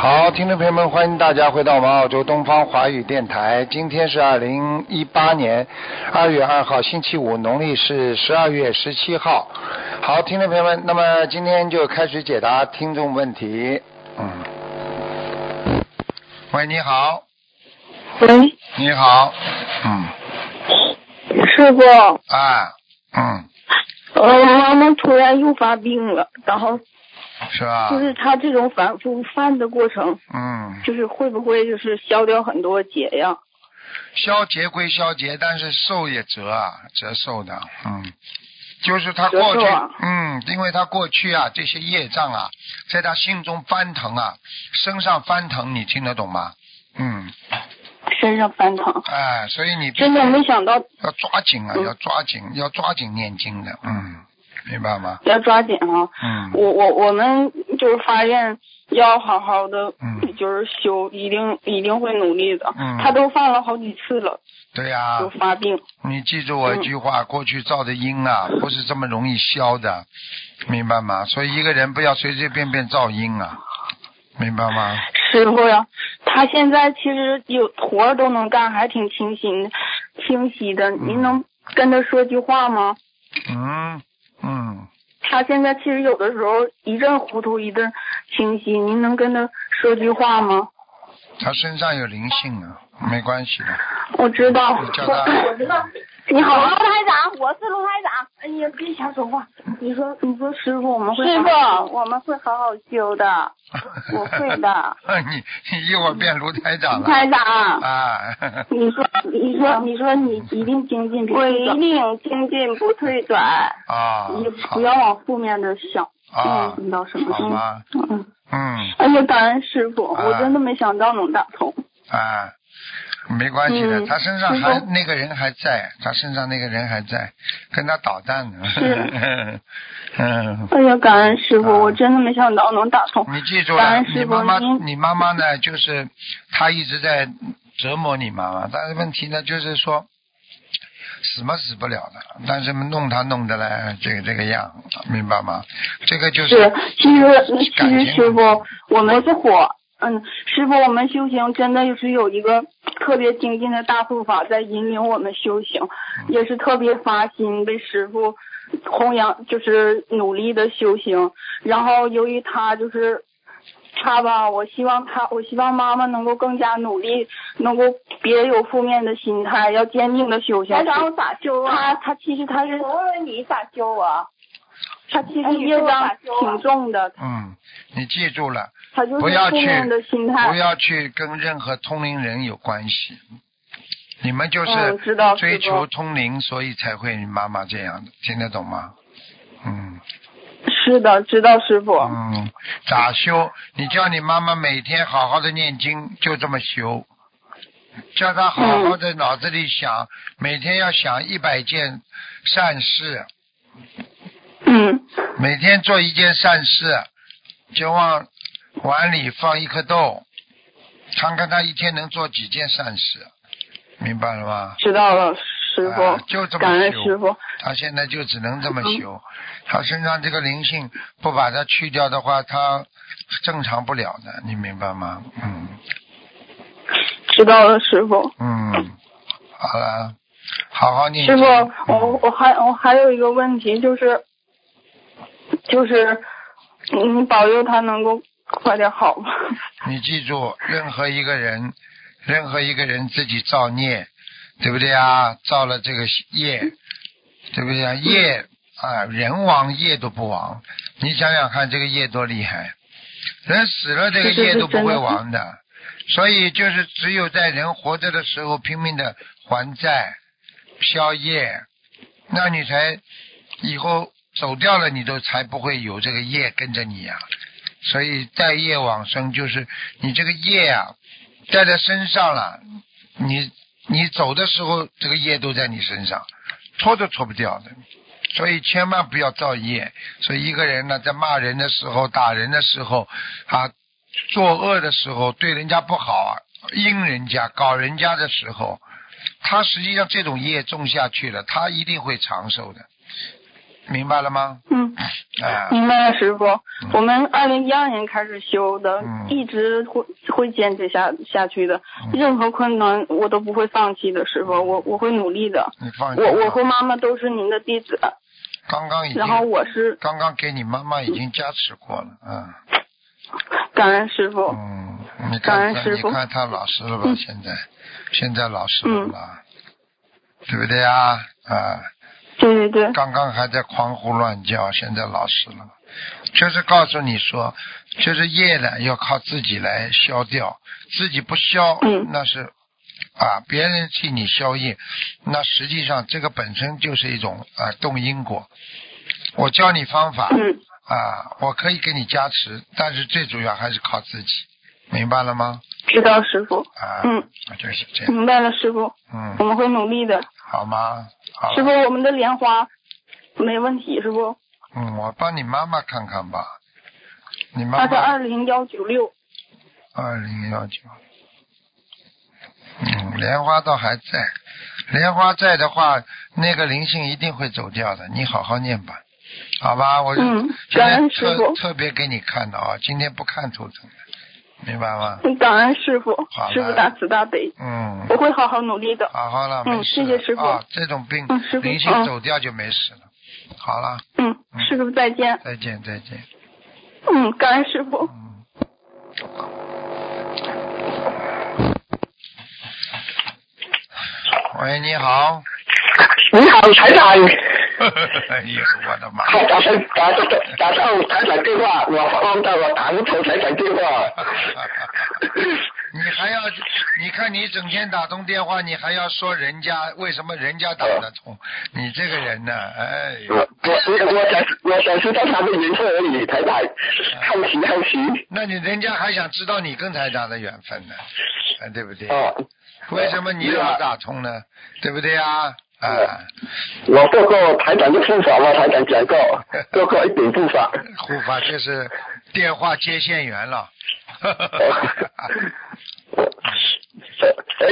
好，听众朋友们，欢迎大家回到我们澳洲东方华语电台。今天是二零一八年二月二号，星期五，农历是十二月十七号。好，听众朋友们，那么今天就开始解答听众问题。嗯。喂，你好。喂，你好。嗯。师傅。啊。嗯。我妈妈突然又发病了，然后。是吧？就是他这种反复犯的过程，嗯，就是会不会就是消掉很多劫呀？消劫归消劫，但是受也折啊，折寿的，嗯，就是他过去，嗯，因为他过去啊，这些业障啊，在他心中翻腾啊，身上翻腾，你听得懂吗？嗯，身上翻腾。哎，所以你真的没想到，要抓紧啊，要抓紧，要抓紧念经的，嗯。明白吗？要抓紧啊！嗯，我我我们就是发现要好好的，嗯，就是修，一定一定会努力的。嗯，他都犯了好几次了。对呀。就发病。你记住我一句话：过去造的因啊，不是这么容易消的，明白吗？所以一个人不要随随便便造因啊，明白吗？师傅呀，他现在其实有活都能干，还挺清新、清晰的。您能跟他说句话吗？嗯。嗯，他现在其实有的时候一阵糊涂一阵清晰，您能跟他说句话吗？他身上有灵性啊，没关系的。我知道。我。我知道。你好，卢台长，我是卢台长。哎呀，别瞎说话。你说，你说师傅，我们会。师傅，我们会好好修的。我会的。你你一会儿变卢台长了。台长。啊。你说，你说，你说，你一定精进不退转。我一定精进不退转。啊。你不要往负面的想。啊。你到什么？好吗？嗯。嗯。哎呀，感恩师傅，我真的没想到能打通。啊。没关系的，他身上还那个人还在，他身上那个人还在，跟他捣蛋呢。是。嗯。哎呀，感恩师傅，我真的没想到能打通。你记住了，你妈妈，你妈妈呢？就是她一直在折磨你妈妈，但是问题呢，就是说死嘛死不了的，但是弄她弄的嘞，这个这个样，明白吗？这个就是。是，其实其实师傅，我们是火。嗯，师傅，我们修行真的就是有一个特别精进的大护法在引领我们修行，也是特别发心为师傅弘扬，就是努力的修行。然后由于他就是他吧，我希望他，我希望妈妈能够更加努力，能够别有负面的心态，要坚定的修行。台长，我咋修啊？他他其实他是。我问问你咋修啊？他其实业障挺重的。嗯，你记住了。不要去，不要去跟任何通灵人有关系。你们就是追求通灵，所以才会妈妈这样的，听得懂吗？嗯。是的，知道师傅。嗯，咋修？你叫你妈妈每天好好的念经，就这么修。叫她好好的脑子里想，每天要想一百件善事。嗯。每天做一件善事，就往。碗里放一颗豆，看看他一天能做几件善事，明白了吗？知道了，师傅。就这么感恩师傅。他现在就只能这么修，他身上这个灵性不把它去掉的话，他正常不了的，你明白吗？嗯。知道了，师傅。嗯，好了，好好念。师傅，我我还我还有一个问题，就是就是你保佑他能够。快点好吧！你记住，任何一个人，任何一个人自己造孽，对不对啊？造了这个业，对不对啊？业啊，人亡业都不亡。你想想看，这个业多厉害！人死了，这个业都不会亡的。所以，就是只有在人活着的时候拼命的还债、消业，那你才以后走掉了，你都才不会有这个业跟着你呀。所以带业往生就是你这个业啊带在身上了，你你走的时候这个业都在你身上，脱都脱不掉的。所以千万不要造业。所以一个人呢，在骂人的时候、打人的时候啊，作恶的时候，对人家不好啊，阴人家、搞人家的时候，他实际上这种业种下去了，他一定会长寿的。明白了吗？嗯，哎，明白了，师傅。我们二零一二年开始修的，嗯一直会会坚持下下去的。任何困难我都不会放弃的，师傅，我我会努力的。你放心。我我和妈妈都是您的弟子，刚刚已经然后我是刚刚给你妈妈已经加持过了，嗯感恩师傅。嗯，你感恩师傅你看他老实了吧？嗯现在现在老实了吧？对不对呀？啊，对对对，刚刚还在狂呼乱叫，现在老实了，就是告诉你说，就是业呢要靠自己来消掉，自己不消，嗯那是啊，别人替你消业，那实际上这个本身就是一种啊动因果。我教你方法，嗯，啊，我可以给你加持，但是最主要还是靠自己，明白了吗？知道师傅。啊，嗯，就是这样，明白了，师傅，嗯我嗯，们会努力的。好吗？好师傅，我们的莲花没问题，是不。嗯，我帮你妈妈看看吧，你妈她是妈二零幺九六。二零幺九，嗯，莲花倒还在，莲花在的话，那个灵性一定会走掉的，你好好念吧，好吧？我嗯今感恩天师傅特特别给你看的啊，今天不看图腾的，明白吗？感恩师傅师傅大慈大悲，嗯，我会好好努力的。好好了，嗯没事谢谢师傅啊，这种病嗯师傅灵性嗯走掉就没事了。好了，嗯，师傅再见。再见再见。嗯，感恩师傅。嗯。喂，你好。你好，台长。哎呀，我的妈！好，打上打上打上台长电话，我忘到我打不通台长电话。你还要，你看你整天打通电话，你还要说人家为什么人家打得通？你这个人呢，哎我，我我想我想知道他的缘分而已，台长，好奇好奇。那你人家还想知道你跟台长的缘分呢，啊，对不对？哦，为什么你老打通呢？对不对啊？啊，我做过台长的护法嘛，台长讲过，做过一点护法。护法就是电话接线员了。哎，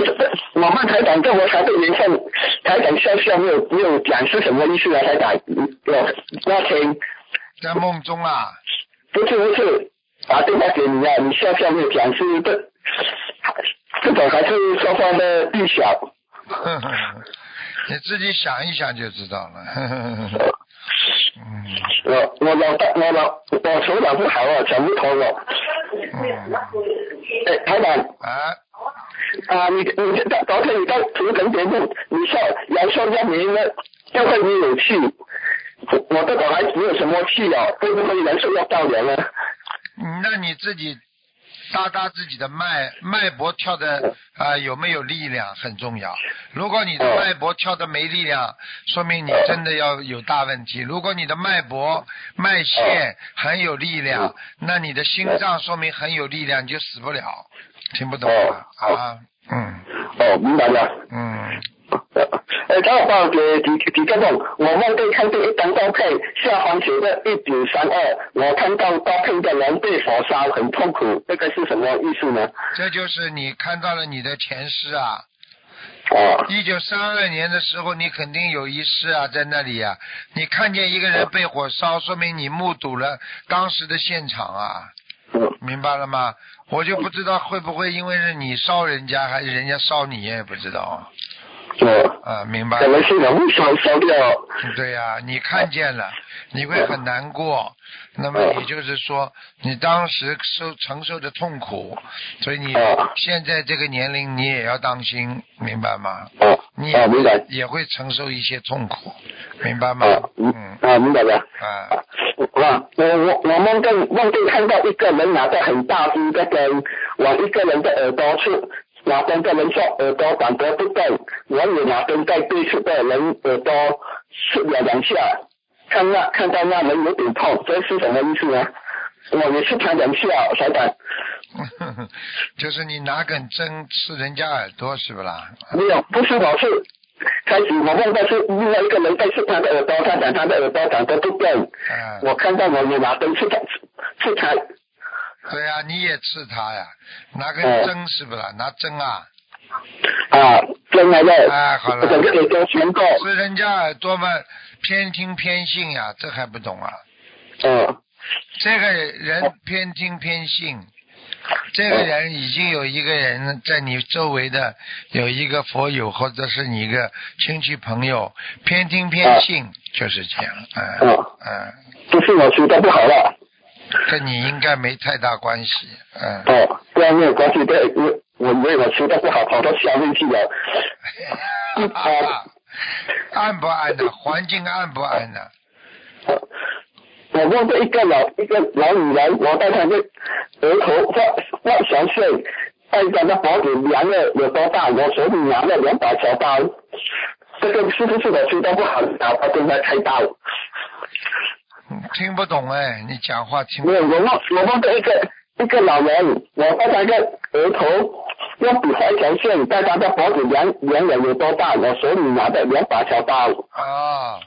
我问台长跟我才对缘分，台长笑笑没有没有讲是什么意思啊？台长，我那天在梦中啊，不是不是打电话给你啊，你笑笑没有讲是这这种还是双方的技巧？你自己想一想就知道了。呵呵呵嗯我我脑袋我脑我手脑不好啊，想不通了。嗯，哎，台长啊，啊，你你昨昨天你到图腾节目，你说阳寿一年呢，就会你有气。我我的小孩没有什么气啊，会不会阳寿要到年呢？嗯那你自己搭搭自己的脉，脉搏跳的啊、有没有力量很重要。如果你的脉搏跳的没力量，说明你真的要有大问题。如果你的脉搏脉线很有力量，那你的心脏说明很有力量，你就死不了。听不懂啊？啊，嗯哦，明白了。嗯，呃，刚好帮我给几几个梦，我梦见看见一张照片，下方写着一九三二，我看到照片的人被火烧，很痛苦，这个是什么意思呢？这就是你看到了你的前世啊。哦，一九三二年的时候，你肯定有一世啊，在那里呀、你看见一个人被火烧，说明你目睹了当时的现场啊，明白了吗？我就不知道会不会因为是你烧人家，还是人家烧你，也不知道啊。哦，啊，明白可。能是人物烧烧掉。对呀、你看见了，你会很难过。那么也就是说，你当时受承受的痛苦，所以你哦现在这个年龄你也要当心，明白吗？哦，你哦，明白。也会承受一些痛苦，明白吗？哦，嗯嗯，啊，明白了。啊，哇，我我我梦见梦见看到一个人拿着很大支的针往一个人的耳朵处，拿针的人说耳朵感觉不动，我也拿针在对处的人耳朵刺了两下，看那看到那人有点痛，这是什么意思呢？我也是看两下，小胆，就是你拿根针刺人家耳朵是不啦？没有，不是我是开始我梦到是另外一个人在刺他的耳朵，他讲他的耳朵长得不对，嗯，我看到我也拿针刺他刺他，对呀、你也刺他呀，拿根哦针是不啦？拿针啊，啊，针来的，哎好了。我整个耳朵全过，刺人家耳朵嘛，偏听偏信呀，这还不懂啊？嗯。这个人偏听偏信，这个人已经有一个人在你周围的有一个佛友或者是你一个亲戚朋友偏听偏信，就是这样，嗯嗯。嗯，不是我修的不好了，跟你应该没太大关系，嗯。哦，这样没有关系对，我我我修的不好，跑到下面去了，啊暗不暗的？环境暗不暗的？我梦到一个老一个老女人，我在她的额头画画小线，在她的脖子量了有多大，我手里拿了两把小刀，这个是不是我修的不好，拿刀跟她开刀？嗯听不懂哎，你讲话听不没有，我梦我梦到一个一个老人，我在他的额头用笔画一条线，在他的脖子两两眼有多大，我手里拿的两把小刀。啊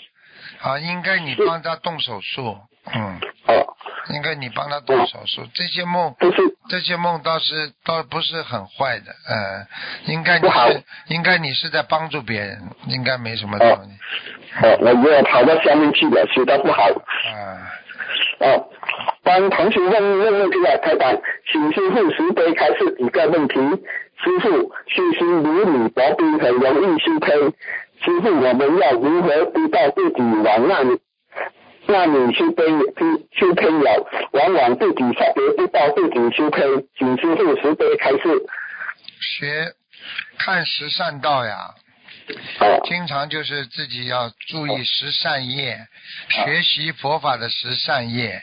啊，应该你帮他动手术，嗯，哦，应该你帮他动手术。这些梦，不是这些梦倒是倒不是很坏的，嗯，应该你好是应该你是在帮助别人，应该没什么道理，哦，我以为我跑到下面去了，修的不好。啊，哦，帮同学问问问题了，开板，请师傅慈悲开示几个问题。师傅，修心如履薄冰，很容易吃亏。师傅，我们要如何知道自己往那里那你修胚修偏了？往往自己察觉不到自己修胚，请师傅慈悲开示。学看十善道呀，哦经常就是自己要注意十善业，学习佛法的十善业，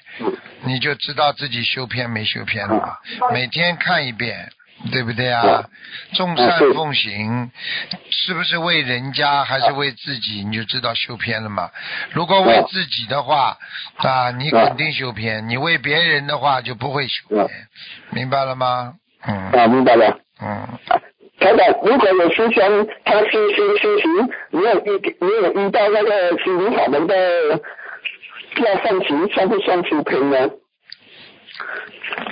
你就知道自己修偏没修偏了。每天看一遍，对不对啊？众善奉行，是不是为人家还是为自己，你就知道修偏了嘛。如果为自己的话，啊，你肯定修偏；你为别人的话，就不会修偏，明白了吗？嗯啊，明白了。嗯。台长，如果有师兄他修修修行，没有遇没有遇到那个心灵法门的要上行，算不算修偏呢？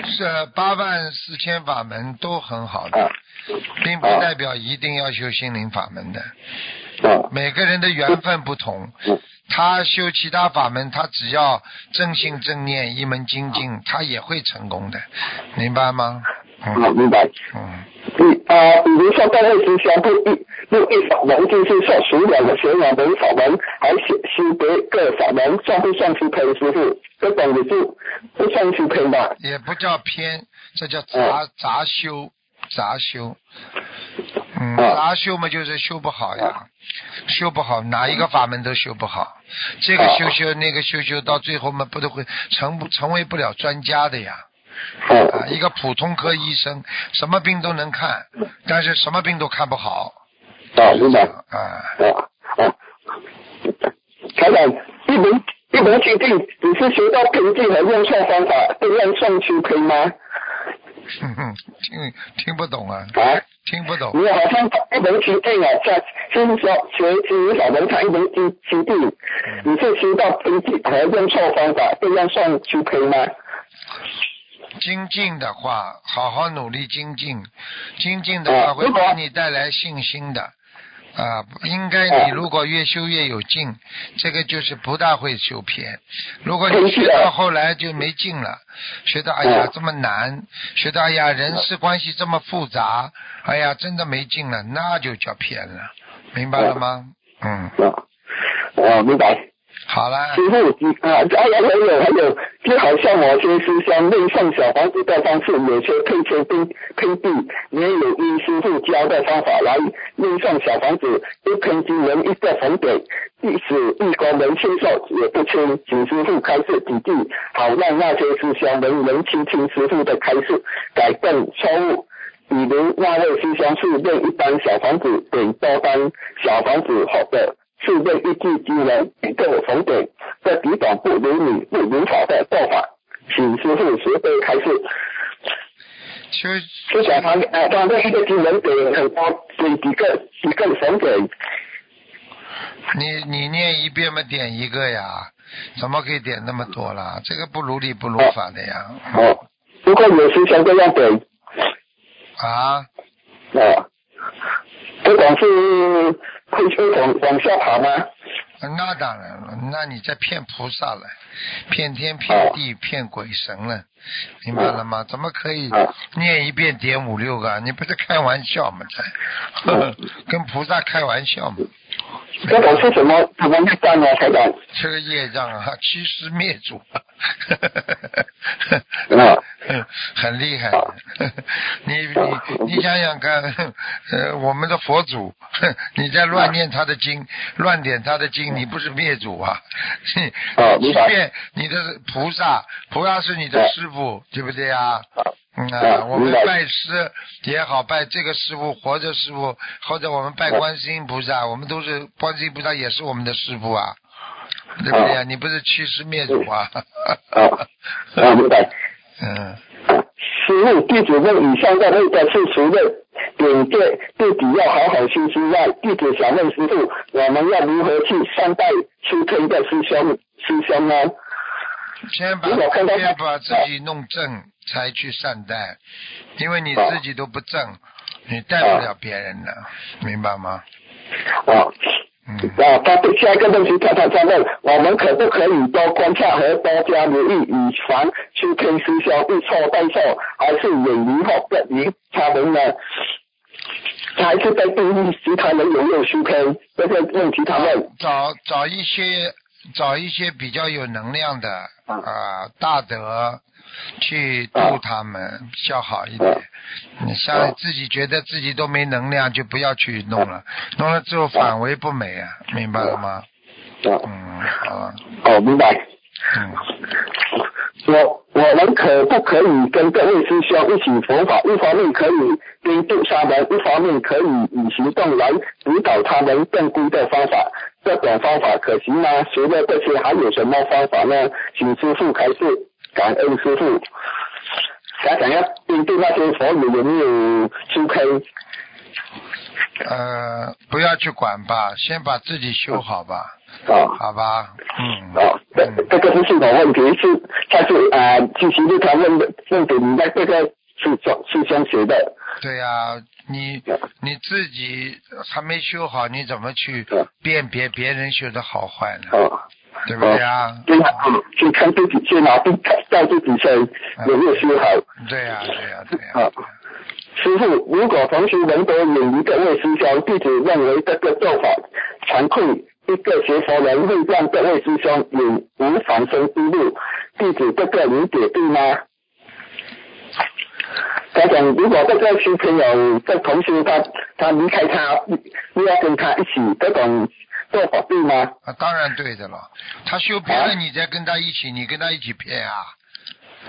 是八万四千法门都很好啊的，并不代表一定要修心灵法门的。啊每个人的缘分不同，他修其他法门，他只要正心正念一门精进，他也会成功的，明白吗？啊，嗯明白。嗯，比啊，比如说各位师兄不一不一法门，就是说属了的学两门法门，还是修别个法门，算不算修平？师傅，这种也是不算修平吧？也不叫偏，这叫杂杂修，杂修。嗯，杂修嘛，就是修不好呀，修不好，哪一个法门都修不好。这个修修，那个修修，到最后嘛，不都会成不成为不了专家的呀？啊，啊一个普通科医生，什么病都能看，但是什么病都看不好。啊，明白。啊，啊啊，台长，一门一门精进，只是学到平静和用错方法，这样算修平吗？哼哼，听听不懂啊，啊？听不懂。你好像一门精进啊，在就是说学习法门，看一门精精进，你是学到平静和用错方法，这样算修平吗？精进的话，好好努力精进，精进的话会给你带来信心的。啊，应该啊你如果越修越有劲，这个就是不大会修偏。如果你学到后来就没劲了，学到哎呀啊这么难，学到哎呀人事关系这么复杂，哎呀真的没劲了，那就叫偏了，明白了吗？嗯，啊，啊，明白。好了，师傅，啊，还有还有还有，就好像某些师兄内送小房子的方式，有些配车拼拼地，也有依师傅教的方法来内送小房子，一根经人一个红点，即使一国人接受也不清，请师傅开示几句，好让那些师兄们能听清师傅的开示，改正错误。比如那位师兄是练一般小房子给多单小房子好的。是为一句经文一个红点，这几种不如理不如法的做法，请师傅慈悲开示。就就想他呃，他那一个经文给很多给几个几个神给你你念一遍嘛，点一个呀，怎么可以点那么多啦？这个不如理不如法的呀。哦，如果有时想这样点啊，啊，不管是会会往往下爬吗？那当然了，那你在骗菩萨了，骗天骗地骗鬼神了，明白了吗？怎么可以啊念一遍点五六个？你不是开玩笑吗？在 跟菩萨开玩笑吗？这种是什么什么业障呢？台长？这个业障啊，欺师灭祖，啊 很厉害。你你你想想看，呃，我们的佛祖，你在乱念他的经，乱点他的经，你不是灭祖啊？你啊明白即便你的菩萨，菩萨是你的师傅，对不对啊？嗯啊，啊我们拜师也好，拜这个师傅，活着师傅，或者我们拜观世音菩萨，我们都是观世音菩萨也是我们的师傅啊，对不对啊？你不是欺师灭祖啊？啊啊，明白。嗯，师傅，弟子问以上的那个是除了点戒自己要好好修之外，弟子想问师傅，我们要如何去善待出坑的师兄师兄呢？先把先把自己弄正，才去善待，因为你自己都不正，你带不了别人的，明白吗？啊嗯，啊，他对下一个问题，他他在问，我们可不可以多观察和多加留意，以防出坑师兄一错再错，还是远离或不离他们呢？还是在定义其他人有没有出坑这个问题，他问。找找一些找一些比较有能量的嗯啊、大德去度他们，比较好一点。你像自己觉得自己都没能量，就不要去弄了，弄了之后反为不美啊，明白了吗？啊，嗯，好了，哦，明白。嗯。我我们可不可以跟各位师兄一起佛法？一方面可以监督他们，一方面可以以行动来引导他们正规的方法。这种方法可行吗？除了这些，还有什么方法呢？请师傅开示，感恩师傅。想想要针对那些佛友有没有出坑？呃，不要去管吧，先把自己修好吧，啊好吧？嗯。啊，这这个是系统问题，是他是啊，星期六他问的问给你在这个是是兄写的。对呀、你你自己还没修好，你怎么去嗯辨别别人修的好坏呢？哦，对不对啊？先嗯，先看自己，先拿自照自己身有没有修好。对呀、对呀、对呀、啊，师傅，如果同学能够有一个位师兄，弟子认为这个做法惭愧，一个学佛人会让各位师兄有无产生之路，弟子这个理解对吗？家长，如果这个新朋友这同学他他离开他，你要跟他一起，这种做法对吗？啊，当然对的了。他修偏了，你再跟他一起，你跟他一起骗啊，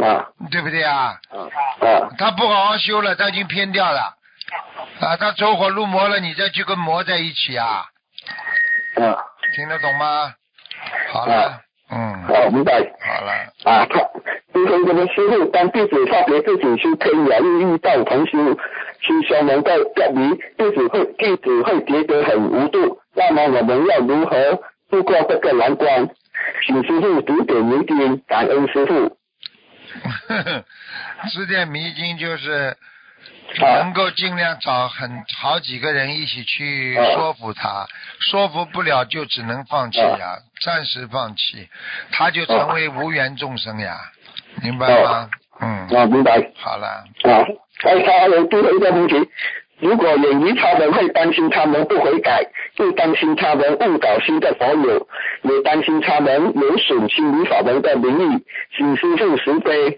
啊对不对啊？啊啊他不好好修了，他已经偏掉了。啊，他走火入魔了，你再去跟魔在一起啊，啊！听得懂吗？好了，嗯，好，明白。好了。啊，他今天这个师傅当弟子发觉自己是可以疗愈遇到同修师兄们的隔离，弟子会弟子会觉得很无助。那么我们要如何度过这个难关？请师傅指点迷津，感恩师傅。指点迷津就是能够尽量找很好几个人一起去说服他，说服不了就只能放弃呀，暂时放弃，他就成为无缘众生呀，明白吗？嗯，啊，明白。好了，啊，还他还有最后一个问题，如果远离他们，会担心他们不悔改，又担心他们误导新的佛友，也担心他们有损心理法门的名誉，请师父慈悲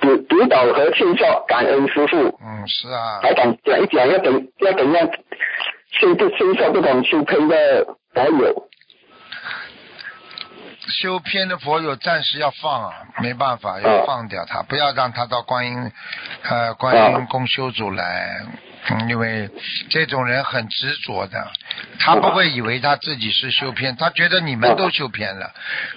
指指导和劝说，感恩师傅。嗯，是啊，还讲讲一讲要怎要怎样劝对劝说不懂修偏的佛友。修偏的佛友暂时要放啊，没办法，要放掉他，不要让他到观音，呃，观音宫修主来，嗯，因为这种人很执着的，他不会以为他自己是修偏，他觉得你们都修偏了。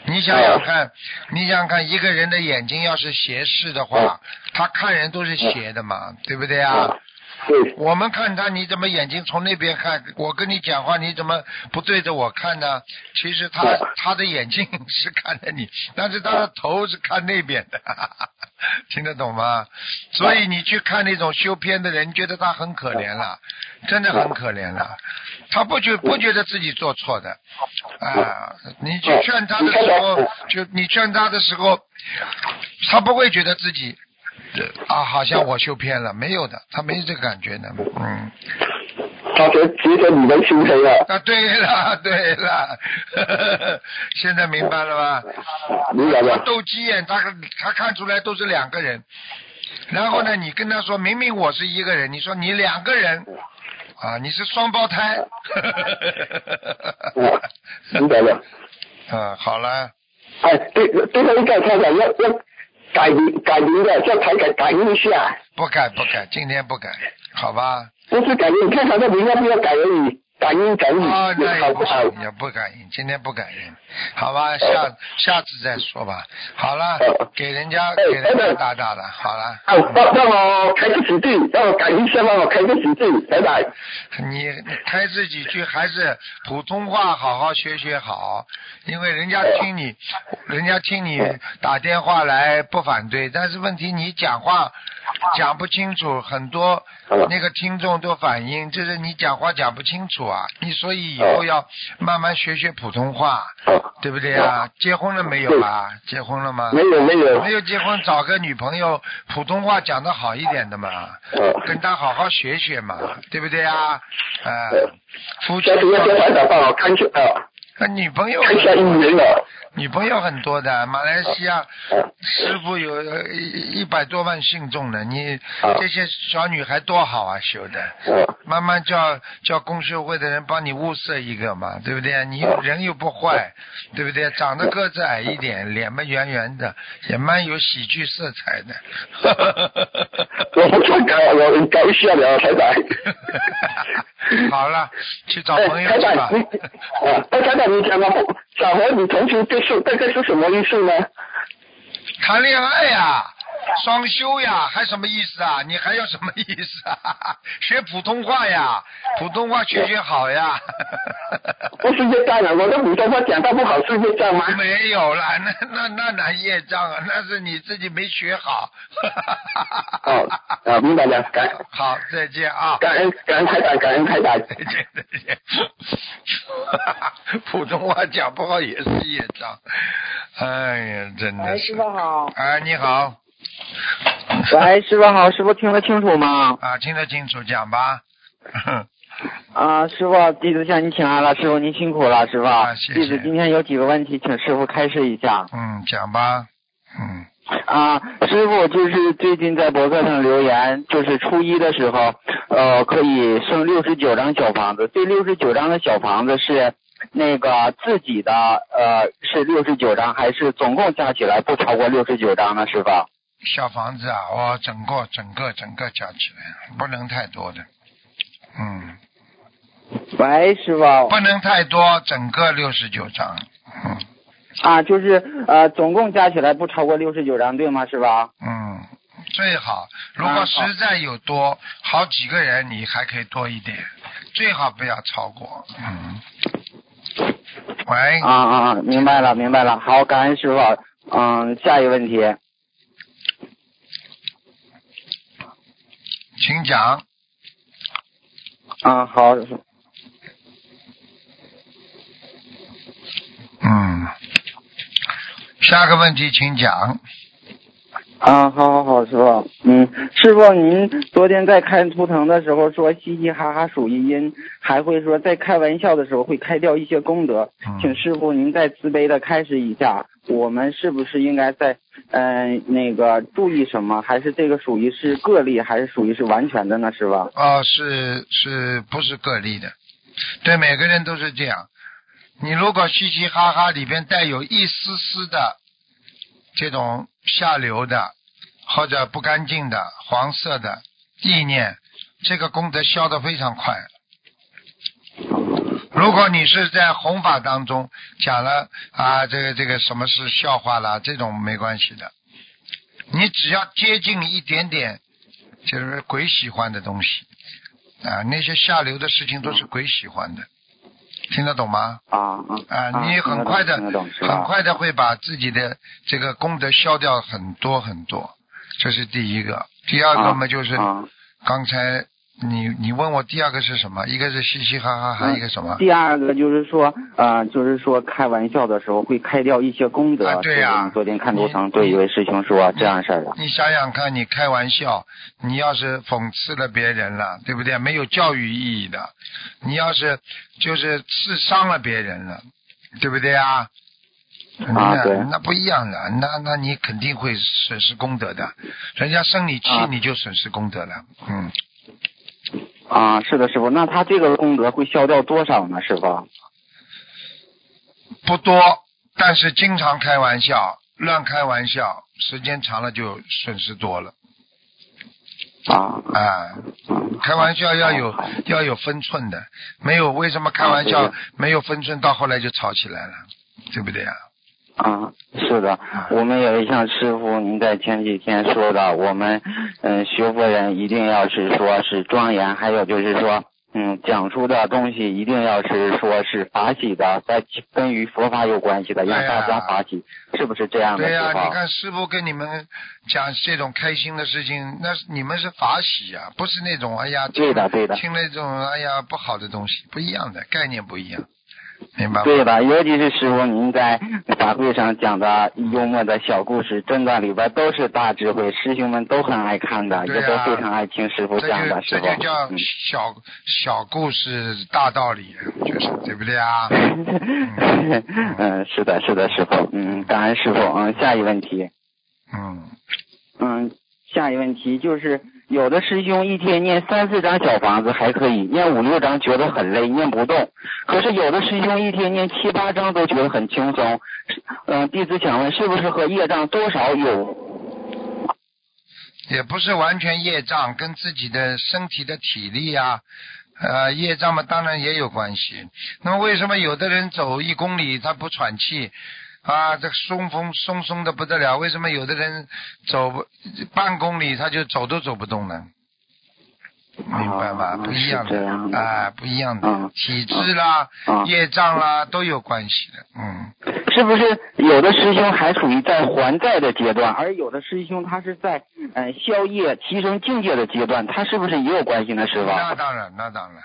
你想想看，你想想看，一个人的眼睛要是斜视的话，他看人都是斜的嘛，对不对啊？对，我们看他，你怎么眼睛从那边看？我跟你讲话，你怎么不对着我看呢？其实他他的眼睛是看着你，但是他的头是看那边的，听得懂吗？所以你去看那种修片的人，觉得他很可怜了，真的很可怜了。他不觉不觉得自己做错的啊？你去劝他的时候，就你劝他的时候，他不会觉得自己。啊，好像我修偏了，没有的，他没这个感觉的，嗯。他觉觉得你们修偏了。啊，对了，对了，现在明白了吧？明白了。斗鸡眼，他他看出来都是两个人，然后呢，你跟他说明明我是一个人，你说你两个人，啊，你是双胞胎。明白了。嗯，好了。哎，对，最后一个他讲要要。改名改名的，叫改改改名一下。不改不改，今天不改，好吧？不是改名，你看他的名要不要改而已。感应感应，好不好？也不感应，今天不感应，好吧？下下次再说吧。好了，给人家给人家打打了，好了。让让我开个几句，让我感应一下，让我开个几句，拜拜。你开这几句还是普通话好好学学好，因为人家听你，人家听你打电话来不反对，但是问题你讲话讲不清楚，很多那个听众都反映，就是你讲话讲不清楚啊。你所以以后要慢慢学学普通话，对不对啊？结婚了没有啊？结婚了吗？没有没有。没有结婚，找个女朋友，普通话讲的好一点的嘛，跟她好好学学嘛，对不对啊？啊，夫妻。那女朋友。女朋友很多的，马来西亚师傅有一一百多万信众呢。你这些小女孩多好啊，修的。慢慢叫叫公修会的人帮你物色一个嘛，对不对？你人又不坏，对不对？长得个子矮一点，脸嘛圆圆的，也蛮有喜剧色彩的。我不太搞，我搞笑的太太。好了，去找朋友去吧。哎，台长，你讲嘛，找和你同学这。是大概是什么意思呢？谈恋爱呀，双休呀，还什么意思啊？你还要什么意思啊？学普通话呀，普通话学学好呀。不是业障啊，我的普通话讲的不好是业障吗？没有啦，那那那哪业障啊？那是你自己没学好。哦，啊，明白了，感好，再见啊。感恩感恩开导，感恩开导，再见再见。普通话讲不好也是业障，哎呀，真的。哎，师傅好。哎，你好。喂，师傅好，师傅听得清楚吗？啊，听得清楚，讲吧。啊，师傅，弟子向您请安了，师傅您辛苦了，师傅。啊，谢谢。弟子今天有几个问题，请师傅开示一下。嗯，讲吧。嗯。啊，师傅就是最近在博客上留言，就是初一的时候，呃，可以剩六十九张小房子。这六十九张的小房子是那个自己的，呃，是六十九张，还是总共加起来不超过六十九张呢？师傅？小房子啊，我整个整个整个加起来不能太多的，嗯。喂，师傅。不能太多，整个六十九张，嗯。啊，就是呃，总共加起来不超过六十九张，对吗？是吧？嗯，最好。如果实在有多好几个人，你还可以多一点，最好不要超过。嗯。喂。啊啊啊！明白了，明白了。好，感恩师傅。嗯，下一个问题。请讲。啊，好。嗯。下个问题，请讲。啊，好好好，师傅，嗯，师傅，您昨天在看图腾的时候说嘻嘻哈哈属于阴，还会说在开玩笑的时候会开掉一些功德，请师傅您再慈悲的开示一下，我们是不是应该在嗯那个注意什么？还是这个属于是个例，还是属于是完全的呢？师傅？啊，是是不是个例的？对，每个人都是这样。你如果嘻嘻哈哈里边带有一丝丝的这种下流的或者不干净的黄色的意念这个功德消得非常快。如果你是在弘法当中讲了啊，这个这个什么是笑话啦，这种没关系的。你只要接近一点点，就是鬼喜欢的东西啊，那些下流的事情都是鬼喜欢的，听得懂吗？啊啊啊！你很快的，很快的会把自己的这个功德消掉很多很多，这是第一个。第二个嘛，就是啊刚才你你问我第二个是什么？一个是嘻嘻哈哈，还有一个什么？第二个就是说，呃，就是说开玩笑的时候会开掉一些功德。啊对呀昨天看图腾对一位师兄说这样事儿的。你想想看，你开玩笑，你要是讽刺了别人了，对不对？没有教育意义的。你要是就是刺伤了别人了，对不对啊？啊对那不一样的，那那你肯定会损失功德的。人家生你气，啊你就损失功德了。嗯，啊，是的，师傅。那他这个功德会消掉多少呢，师傅？不多，但是经常开玩笑，乱开玩笑，时间长了就损失多了。啊啊，嗯开玩笑要有要有分寸的，没有为什么开玩笑啊没有分寸，到后来就吵起来了，对不对啊？啊，是的，我们也像师傅您在前几天说的，我们嗯学佛人一定要是说是庄严，还有就是说嗯讲出的东西一定要是说是法喜的，在跟与佛法有关系的，让大家法喜，是不是这样的？对呀、你看师傅跟你们讲这种开心的事情，那你们是法喜啊、不是那种哎呀，对的对的。听那种哎呀不好的东西，不一样的概念不一样，明白。吗？对吧，尤其是师傅您在法会上讲的幽默的小故事，真的里边都是大智慧，师兄们都很爱看的，也都非常爱听师傅讲的，师傅。就叫嗯。小小故事大道理，就是对不对啊？嗯，是的，是的，师傅，嗯，感恩师傅，嗯，下一问题，嗯，嗯，下一问题就是，有的师兄一天念三四张小房子还可以，念五六张觉得很累，念不动，可是有的师兄一天念七八张都觉得很轻松，嗯，弟子想问，是不是和业障多少有？也不是完全业障，跟自己的身体的体力啊，呃，业障嘛，当然也有关系。那么为什么有的人走一公里他不喘气啊，这松风松松的不得了？为什么有的人走不半公里他就走都走不动呢？明白吗？啊不一样的啊，不一样的，嗯体质啦、啊业障啦都有关系的。嗯，是不是有的师兄还处于在还债的阶段，而有的师兄他是在呃消业提升境界的阶段，他是不是也有关系呢，师傅？那当然，那当然。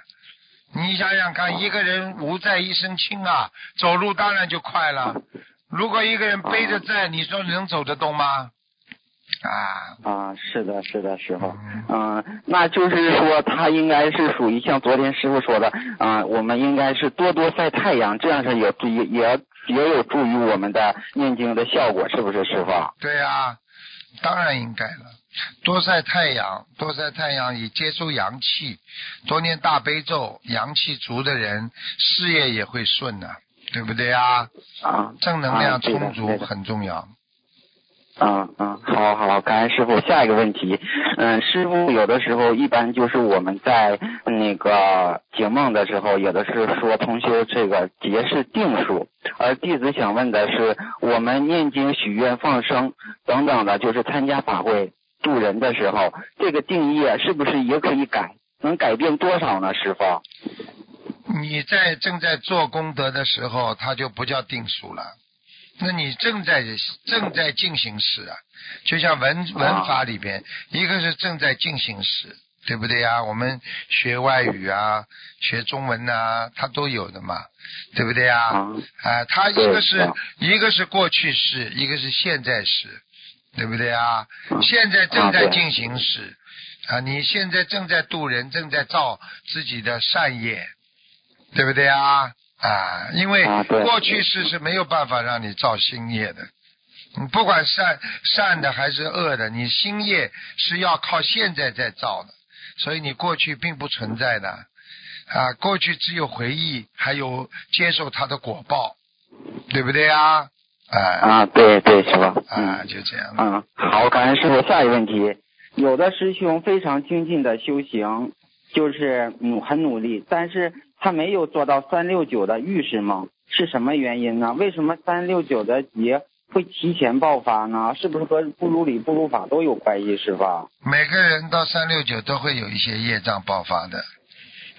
你想想看，一个人无债一身轻啊，走路当然就快了。如果一个人背着债，你说能走得动吗？啊，啊，是的，是的，师傅。嗯嗯，那就是说他应该是属于像昨天师傅说的，啊，我们应该是多多晒太阳，这样是也也也也有助于我们的念经的效果，是不是，师傅？对呀、当然应该了。多晒太阳，多晒太阳以接收阳气，多念大悲咒，阳气足的人事业也会顺的、对不对啊？啊，正能量充足很重要。嗯嗯，好好，感恩师傅。下一个问题，嗯，师傅有的时候一般就是我们在那个解梦的时候，有的是说同修这个劫是定数，而弟子想问的是，我们念经、许愿、放生等等的，就是参加法会渡人的时候，这个定义是不是也可以改？能改变多少呢，师傅？你在正在做功德的时候，它就不叫定数了。那你正在正在进行时啊，就像文文法里边，一个是正在进行时，对不对呀？我们学外语啊，学中文呐、它都有的嘛，对不对呀？啊啊，它一个是是一个是过去式，一个是现在时，对不对啊？啊现在正在进行时啊，你现在正在度人，正在造自己的善业，对不对啊？啊，因为过去世是没有办法让你造新业的，你不管善善的还是恶的，你新业是要靠现在在造的，所以你过去并不存在的啊，过去只有回忆，还有接受它的果报，对不对啊？啊啊，对对，是吧。啊，嗯就这样。嗯，好，感恩师傅。下一个问题，有的师兄非常精进的修行，就是努很努力，但是他没有做到三六九的预示梦，是什么原因呢？为什么三六九的劫会提前爆发呢？是不是和不如理不如法都有关系，师傅？每个人到三六九都会有一些业障爆发的，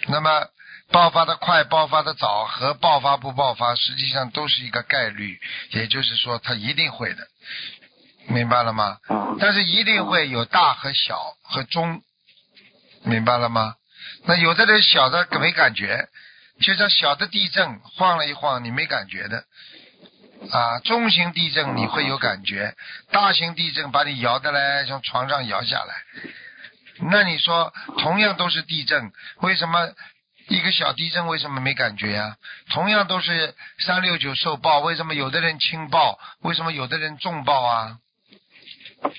那么爆发的快、爆发的早和爆发不爆发，实际上都是一个概率，也就是说，他一定会的，明白了吗？啊但是一定会有大和小和中，明白了吗？那有的人小的没感觉，就像小的地震晃了一晃，你没感觉的。啊，中型地震你会有感觉，大型地震把你摇的来，从床上摇下来。那你说，同样都是地震，为什么一个小地震为什么没感觉呀、同样都是三六九受报，为什么有的人轻报，为什么有的人重报啊？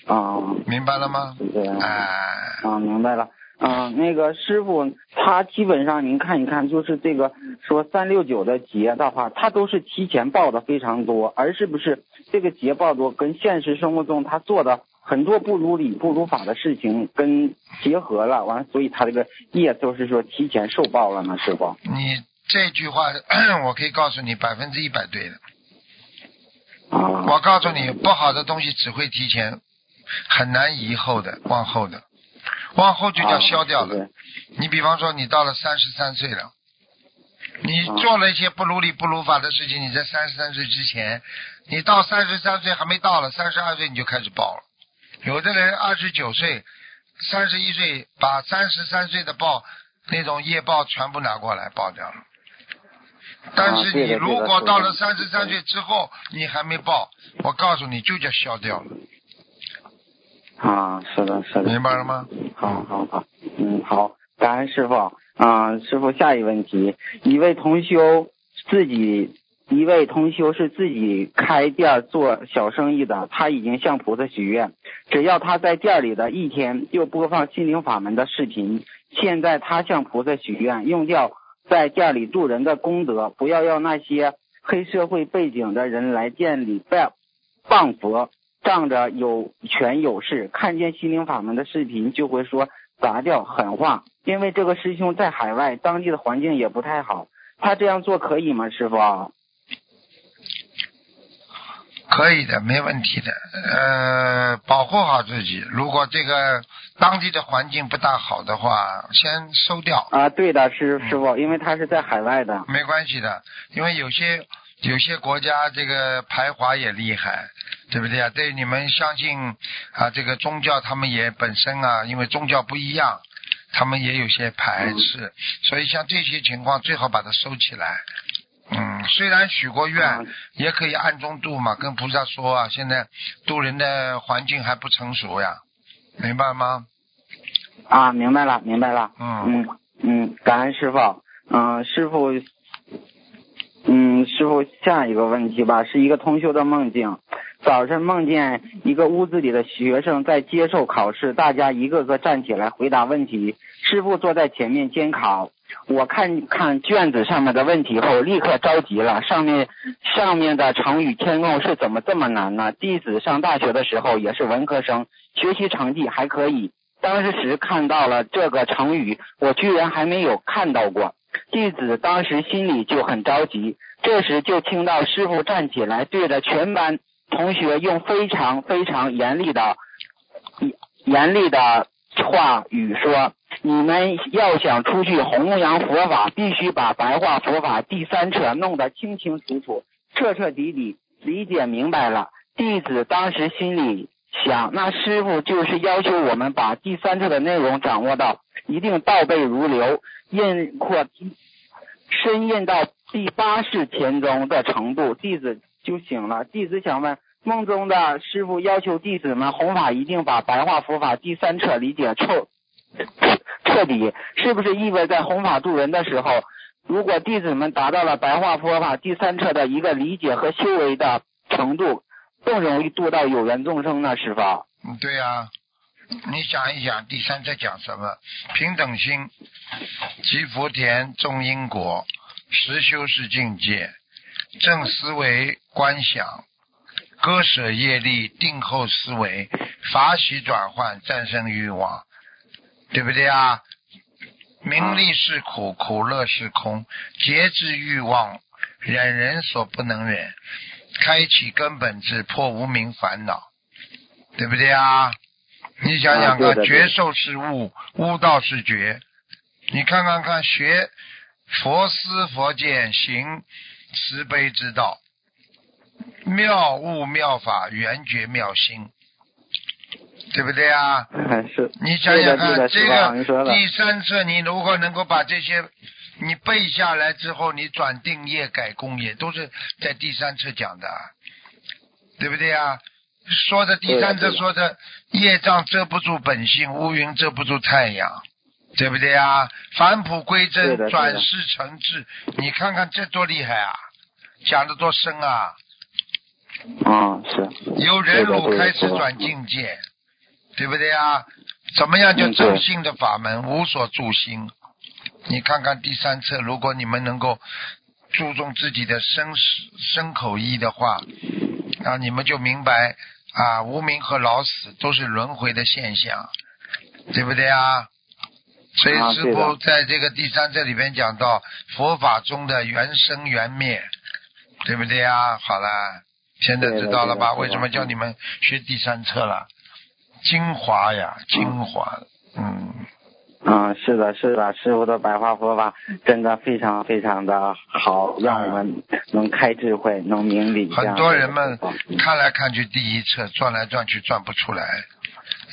啊，明白了吗？哎、啊，明白了。嗯、那个师傅，他基本上您看一看，就是这个说三六九的劫的话，他都是提前报的非常多，而是不是这个劫报多跟现实生活中他做的很多不如理不如法的事情跟结合了，完了，所以他这个业都是说提前受报了呢，师傅。你这句话我可以告诉你百分之一百对的。啊我告诉你，不好的东西只会提前，很难以后的，往后的，往后就叫消掉了。啊你比方说，你到了三十三岁了，你啊做了一些不如理不如法的事情，你在三十三岁之前，你到三十三岁还没到了，三十二岁你就开始报了。有的人二十九岁、三十一岁把三十三岁的报那种业报全部拿过来报掉了。但是你如果到了三十三岁之后你还没报，我告诉你就叫消掉了，啊，是的，是的。明白了吗？好好好，嗯，好，感恩师傅。啊、师傅，下一问题，一位同修自己，一位同修是自己开店做小生意的，他已经向菩萨许愿，只要他在店里的一天就播放心灵法门的视频。现在他向菩萨许愿，用掉在店里度人的功德，不要让那些黑社会背景的人来店里拜谤佛，仗着有权有势，看见心灵法门的视频就会说砸掉狠话。因为这个师兄在海外，当地的环境也不太好，他这样做可以吗，师傅？可以的，没问题的。呃，保护好自己。如果这个当地的环境不大好的话，先收掉，啊，对的，师师傅，因为他是在海外的。没关系的。因为有些有些国家这个排华也厉害，对不对啊？对你们相信啊，这个宗教他们也本身啊，因为宗教不一样，他们也有些排斥，所以像这些情况最好把它收起来。嗯，虽然许过愿，啊也可以暗中度嘛，跟菩萨说啊，现在度人的环境还不成熟呀，明白吗？啊，明白了，明白了。嗯，嗯嗯，感恩师傅。嗯、师傅，师傅，下一个问题吧，是一个通修的梦境。早晨梦见一个屋子里的学生在接受考试，大家一个个站起来回答问题，师傅坐在前面监考。我看看卷子上面的问题后，立刻着急了。上面上面的成语填空是怎么这么难呢？弟子上大学的时候也是文科生，学习成绩还可以。当时看到了这个成语，我居然还没有看到过。弟子当时心里就很着急。这时就听到师傅站起来，对着全班同学用非常非常严厉的严厉的话语说：“你们要想出去弘扬佛法，必须把白话佛法第三册弄得清清楚楚、彻彻底底理解明白了。”弟子当时心里想，那师傅就是要求我们把第三册的内容掌握到一定倒背如流、印或深印到第八世田中的程度，弟子就醒了。弟子想问，梦中的师傅要求弟子们弘法一定把白话佛法第三册理解彻彻底，是不是意味在弘法度人的时候，如果弟子们达到了白话佛法第三册的一个理解和修为的程度，更容易度到有缘众生呢？师傅？嗯对呀、你想一想，第三在讲什么？平等心，积福田，种因果，实修是境界，正思维观想，割舍业力，定后思维，法喜转换，战胜欲望，对不对啊？名利是苦，苦乐是空，节制欲望，忍人所不能忍，开启根本智，破无明烦恼，对不对啊？你想想看，觉受是悟，悟道是觉。你看看看，学佛思佛见，行慈悲之道，妙悟妙法，圆觉妙心，对不对啊？是。你想想看，这个第三册，你如果能够把这些你背下来之后，你转定业改功业，都是在第三册讲的，对不对啊？说的第三册对的对的说的业障遮不住本性，乌云遮不住太阳，对不对啊？返璞归真转世成智，你看看这多厉害啊！讲的多深啊！嗯，是。由忍辱开始转境界，对不对啊？怎么样叫正性的法门？无所住心。你看看第三册，如果你们能够注重自己的身身口意的话，啊，你们就明白啊，无名和老死都是轮回的现象，对不对啊？所以师傅在这个第三册里边讲到佛法中的缘生缘灭，对不对啊？好了，现在知道了吧？为什么叫你们学第三册了？精华呀，精华，嗯，嗯，是的，是的，师傅的白话佛法真的非常非常的好，让我们能开智慧，能明理。很多人们看来看去第一册转来转去转不出来，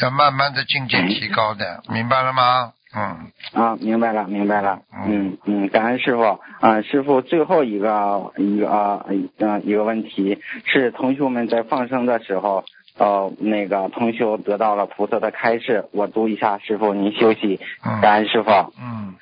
要慢慢的境界提高的，明白了吗？嗯，啊，明白了，明白了。嗯嗯，感恩师傅。啊，师傅，最后一个一个呃呃一个问题是，同学们在放生的时候，呃，那个同修得到了菩萨的开示，我读一下，师傅您休息。嗯感恩师傅。嗯，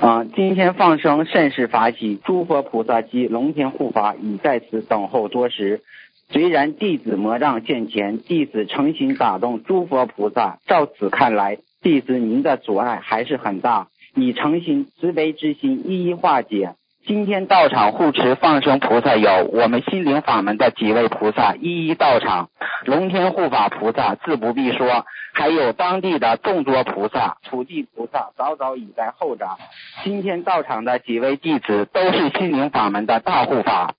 啊，今天放生甚是法喜，诸佛菩萨及龙天护法已在此等候多时。虽然弟子魔障现前，弟子诚心打动诸佛菩萨。照此看来，弟子您的阻碍还是很大，以诚心慈悲之心一一化解。今天到场护持放生菩萨有我们心灵法门的几位菩萨一一到场，龙天护法菩萨自不必说，还有当地的众多菩萨、土地菩萨早早已在候着。今天到场的几位弟子都是心灵法门的大护法，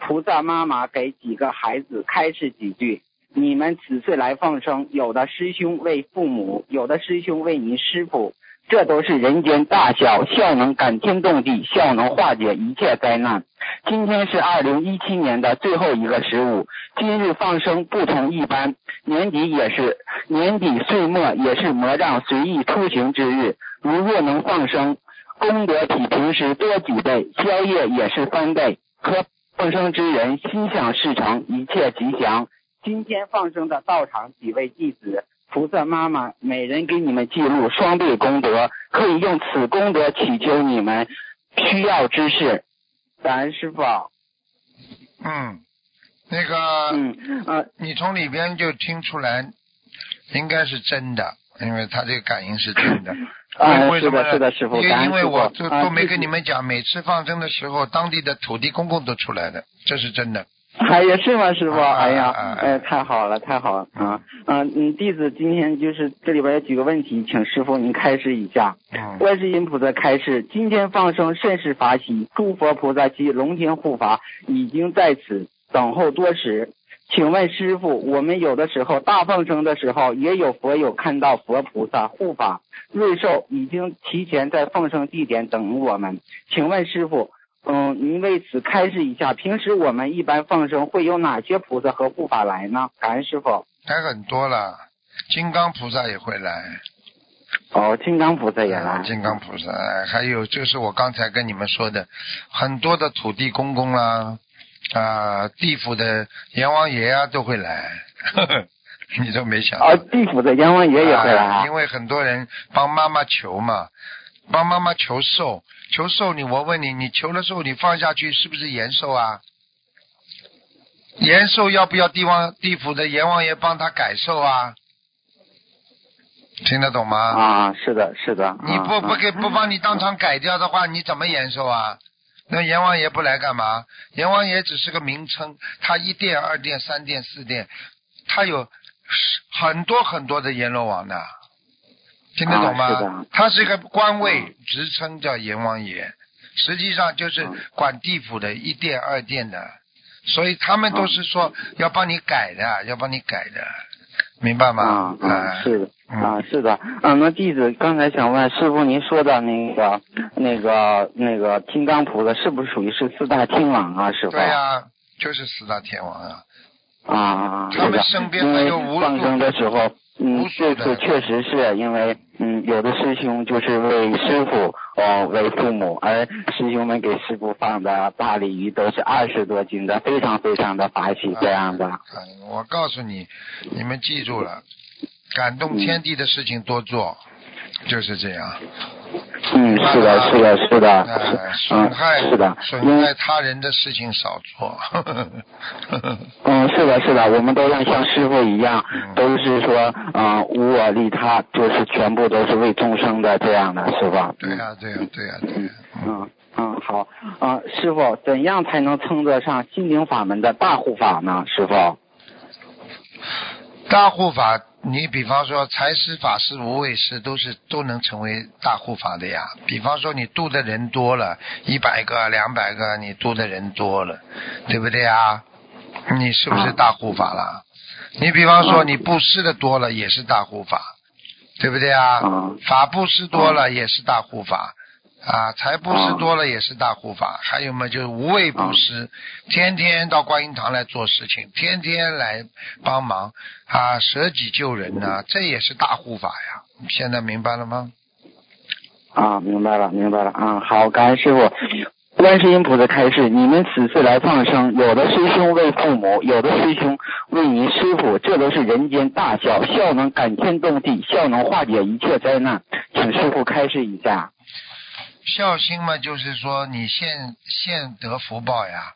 菩萨妈妈给几个孩子开示几句。你们此次来放生，有的师兄为父母，有的师兄为您师傅，这都是人间大孝，孝能感天动地，孝能化解一切灾难。今天是二零一七年的最后一个十五，今日放生不同一般，年底也是年底岁末也是魔障随意出行之日。如若能放生，功德比平时多几倍，宵夜也是翻倍。可放生之人心想事成，一切吉祥。今天放生的道场几位弟子，菩萨妈妈每人给你们记录双倍功德，可以用此功德祈求你们需要之事。感恩师傅。嗯，那个，嗯呃你从里边就听出来，应该是真的，因为他这个感应是真的。啊为为什么呢是的是的师傅因为因为我都啊都没跟你们讲，每次放生的时候，当地的土地公公都出来的，这是真的。哎呀，是吗，师傅？啊哎呀哎，太好了，太好了啊！嗯嗯，弟子今天就是这里边有几个问题，请师傅您开示一下。嗯，观世音菩萨开示：今天放生甚是法喜，诸佛菩萨及龙天护法已经在此等候多时。请问师傅，我们有的时候大放生的时候，也有佛友看到佛菩萨护法瑞兽已经提前在放生地点等我们。请问师傅，嗯，您为此开示一下，平时我们一般放生会有哪些菩萨和护法来呢？感恩师傅。还很多了，金刚菩萨也会来，哦，金刚菩萨也来。啊金刚菩萨，哎还有就是我刚才跟你们说的，很多的土地公公啦，啊，地府的阎王爷啊都会来，呵 呵你都没想到。哦，地府的阎王爷也会来啊。啊因为很多人帮妈妈求嘛，帮妈妈求寿，求寿你，我问你，你求了寿，你放下去是不是延寿啊？延寿要不要地王地府的阎王爷帮他改寿啊？听得懂吗？啊，是的，是的。你不啊不给不帮你当场改掉的话，你怎么延寿啊？那阎王爷不来干嘛？阎王爷只是个名称，他一殿、二殿、三殿、四殿，他有很多很多的阎罗王的，听得懂吗？他是一个官位，职称叫阎王爷，实际上就是嗯管地府的一殿二殿的，所以他们都是说要帮你改的，要帮你改的，明白吗？啊啊，哎是的。嗯啊，是的，啊，那弟子刚才想问师傅，您说的那个、那个、那个金刚菩萨是不是属于是四大天王啊？师傅？对呀、就是四大天王啊。啊，他们身边因为还有无数放生的时候，嗯这的次确实是因为，嗯，有的师兄就是为师傅，哦，为父母，而师兄们给师傅放的大鲤鱼都是二十多斤的，非常非常的法喜，这样的。嗯，我告诉你，你们记住了，感动天地的事情多做，就是这样。嗯，是的，是的，是的，损害、嗯，是的，因为损害他人的事情少做。嗯，是的，是的，我们都要像师傅一样嗯，都是说，嗯、无我利他，就是全部都是为众生的这样的，是吧？对呀、对呀、对呀、对嗯呀、嗯好，嗯，师傅，怎样才能称得上心灵法门的大护法呢？师傅？大护法，你比方说财师、法师、无畏师，都是都能成为大护法的呀。比方说你度的人多了，一百个、两百个，你度的人多了，对不对啊？你是不是大护法了？你比方说你布施的多了，也是大护法，对不对啊？嗯法布施多了也是大护法。啊，财布施多了也是大护法，还有嘛就是无畏布施，天天到观音堂来做事情，天天来帮忙啊，舍己救人呐、这也是大护法呀。现在明白了吗？啊，明白了，明白了。啊，好，感恩师傅。观世音菩萨开示，你们此次来放生，有的师兄为父母，有的师兄为您师傅，这都是人间大孝，孝能感天动地，孝能化解一切灾难。请师傅开示一下。孝心嘛，就是说你现现得福报呀。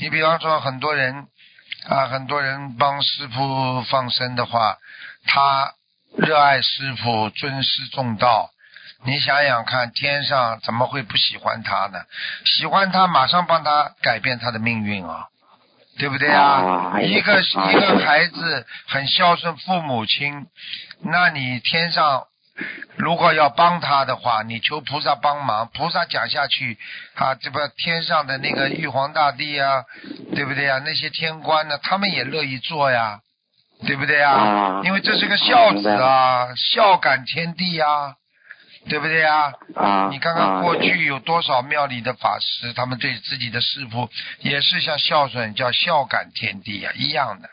你比方说很多人啊，很多人帮师傅放生的话，他热爱师傅，尊师重道。你想想看，天上怎么会不喜欢他呢？喜欢他，马上帮他改变他的命运啊，对不对啊？一个啊一个孩子很孝顺父母亲，那你天上 如果要帮他的话，你求菩萨帮忙，菩萨讲下去啊，这不天上的那个玉皇大帝啊，对不对呀？那些天官呢，他们也乐意做呀，对不对呀？啊因为这是个孝子啊，孝感天地呀，对不对呀？啊，你看看啊过去有多少庙里的法师，他们对自己的师傅也是像孝顺，叫孝感天地呀，一样的。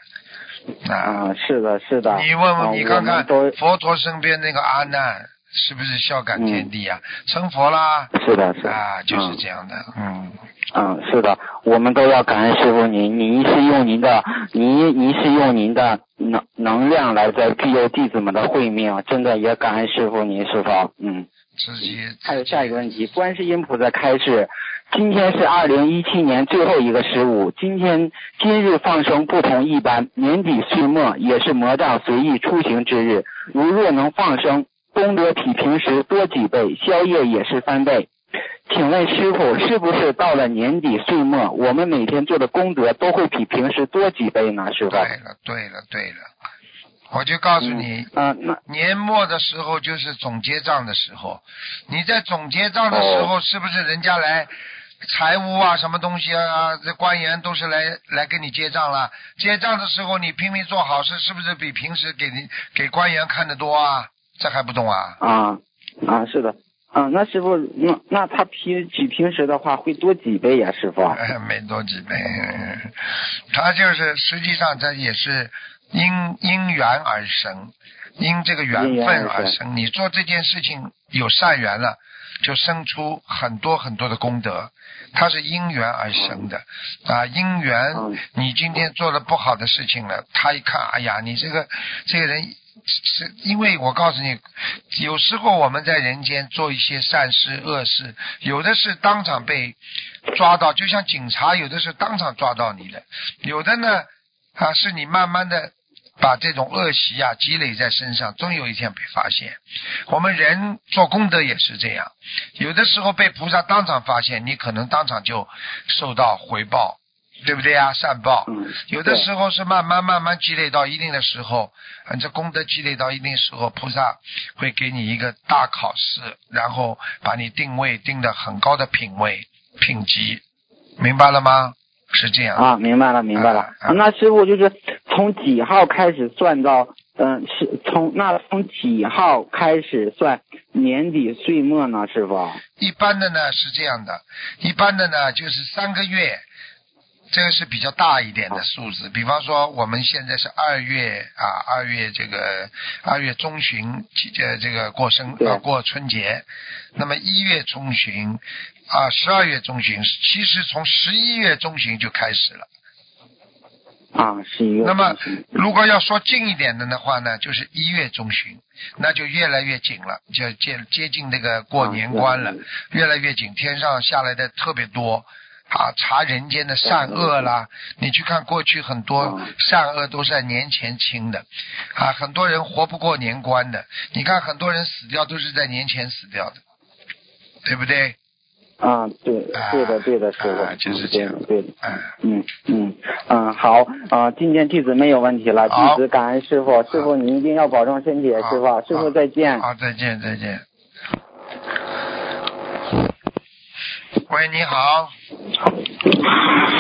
啊，啊，是的，是的。你问问，啊你看看都佛陀身边那个阿难，是不是孝感天地啊？成佛啦，是的，是的。啊，就是嗯这样的，嗯，嗯，是的，我们都要感恩师傅您，您是用您的，您您是用您的能能量来在庇佑弟子们的慧命，真的也感恩师傅您，师傅，嗯。自己还有下一个问题，观世音菩萨开示，今天是二零一七年最后一个十五，今天今日放生不同一般，年底岁末也是魔障随意出行之日，如若能放生，功德比平时多几倍，宵夜也是翻倍。请问师傅，是不是到了年底岁末，我们每天做的功德都会比平时多几倍呢？师傅？对了，对了，对了，我就告诉你，嗯、啊，那年末的时候就是总结账的时候，你在总结账的时候，是不是人家来财务啊，什么东西啊，这官员都是来来跟你结账了？结账的时候你拼命做好事，是不是比平时给你给官员看的多啊？这还不懂啊？啊啊，是的。啊，那师傅，那那他比比平时的话会多几倍呀、师傅？哎 没多几倍，他就是实际上这也是因因缘而生，因这个缘分而生。你做这件事情有善缘了，就生出很多很多的功德，它是因缘而生的啊。因缘嗯，你今天做了不好的事情了，他一看，哎呀，你这个这个人。是因为我告诉你，有时候我们在人间做一些善事恶事，有的是当场被抓到，就像警察有的是当场抓到你的，有的呢啊是你慢慢的把这种恶习啊积累在身上，终有一天被发现。我们人做功德也是这样，有的时候被菩萨当场发现，你可能当场就受到回报。对不对啊？善报，嗯有的时候是慢慢慢慢积累到一定的时候，你，这功德积累到一定时候，菩萨会给你一个大考试，然后把你定位定的很高的品位品级，明白了吗？是这样啊，明白了，明白了。那师傅就是从几号开始算到，嗯、是从那从几号开始算年底岁末呢？师傅？一般的呢是这样的，一般的呢就是三个月，这个是比较大一点的数字。比方说我们现在是二月啊，二月这个二月中旬，呃，这个过生对啊过春节，那么一月中旬啊，十二月中旬，其实从十一月中旬就开始了。啊，十一月。那么如果要说近一点的的话呢，就是一月中旬，那就越来越紧了，就接接近那个过年关了，越来越紧，天上下来的特别多。啊，查人间的善恶啦！你去看过去很多善恶都是在年前清的，啊，很多人活不过年关的。你看很多人死掉都是在年前死掉的，对不对？啊，对，啊对的，对的，师傅，啊就是嗯这样。对的，对的。嗯，嗯嗯嗯，好啊、今天弟子没有问题了，好。弟子感恩师傅，师傅您一定要保重身体，师傅，师傅再见。好，再见，再见。喂，你好，